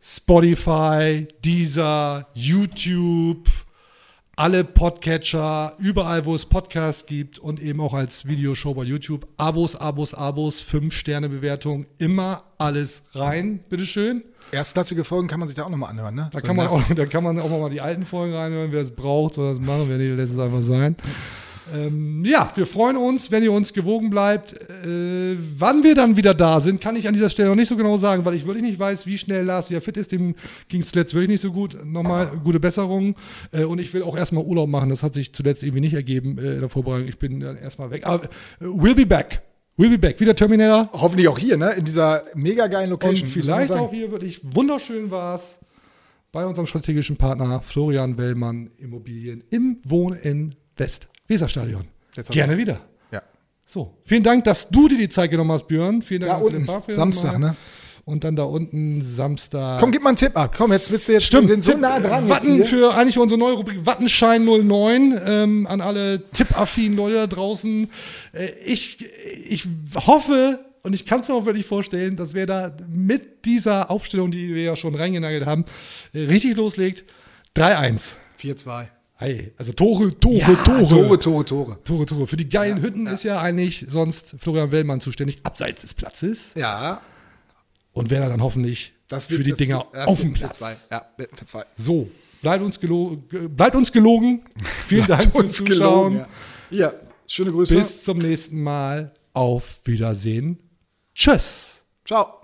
Spotify, Deezer, YouTube, alle Podcatcher, überall, wo es Podcasts gibt und eben auch als Videoshow bei YouTube. Abos, Abos, Abos, 5-Sterne-Bewertung, immer alles rein, bitteschön. Erstklassige Folgen kann man sich da auch nochmal anhören, ne? Da So kann, man nach- auch, da kann man auch mal die alten Folgen reinhören, wer es braucht oder das machen, wer nicht, lässt es einfach sein. Ähm, ja, wir freuen uns, wenn ihr uns gewogen bleibt. Äh, wann wir dann wieder da sind, kann ich an dieser Stelle noch nicht so genau sagen, weil ich wirklich nicht weiß, wie schnell Lars wieder fit ist. Dem ging es zuletzt wirklich nicht so gut. Nochmal gute Besserung. Äh, und ich will auch erstmal Urlaub machen. Das hat sich zuletzt irgendwie nicht ergeben äh, in der Vorbereitung. Ich bin dann erstmal weg. Aber äh, we'll be back. We'll be back. Wieder Terminator. Hoffentlich auch hier, ne? In dieser mega geilen Und Location. man vielleicht auch hier wirklich wunderschön war es bei unserem strategischen Partner Florian Wellmann Immobilien im Wohn in West Weserstadion. Jetzt Gerne wieder. Ja. So, vielen Dank, dass du dir die Zeit genommen hast, Björn. Vielen Dank Da für unten, den Barfeld Samstag, ne? Und dann da unten Samstag. Komm, gib mal einen Tipp ab. Komm, jetzt bist du jetzt Stimmt, so Tipp- nah dran. Watten für eigentlich unsere neue Rubrik Wattenschein 09 ähm, an alle tippaffinen Leute da draußen. Äh, ich, ich hoffe und ich kann es mir auch wirklich vorstellen, dass wer da mit dieser Aufstellung, die wir ja schon reingenagelt haben, äh, richtig loslegt. 3-1. 4-2. Hey, also Tore, Tore, Ja, Tore. Tore, Tore, Tore. Tore, Tore. Für die geilen Hütten ist ja eigentlich sonst Florian Wellmann zuständig, abseits des Platzes. Ja. Und wer da dann hoffentlich Das für die das Dinger wird- auf dem Platz. 4-2. Ja, wird ein 4-2. So, bleibt uns, gelo ge- bleibt uns gelogen. Vielen Dank fürs Uns Zuschauen. gelogen, ja. Ja, schöne Grüße. Bis zum nächsten Mal. Auf Wiedersehen. Tschüss. Ciao.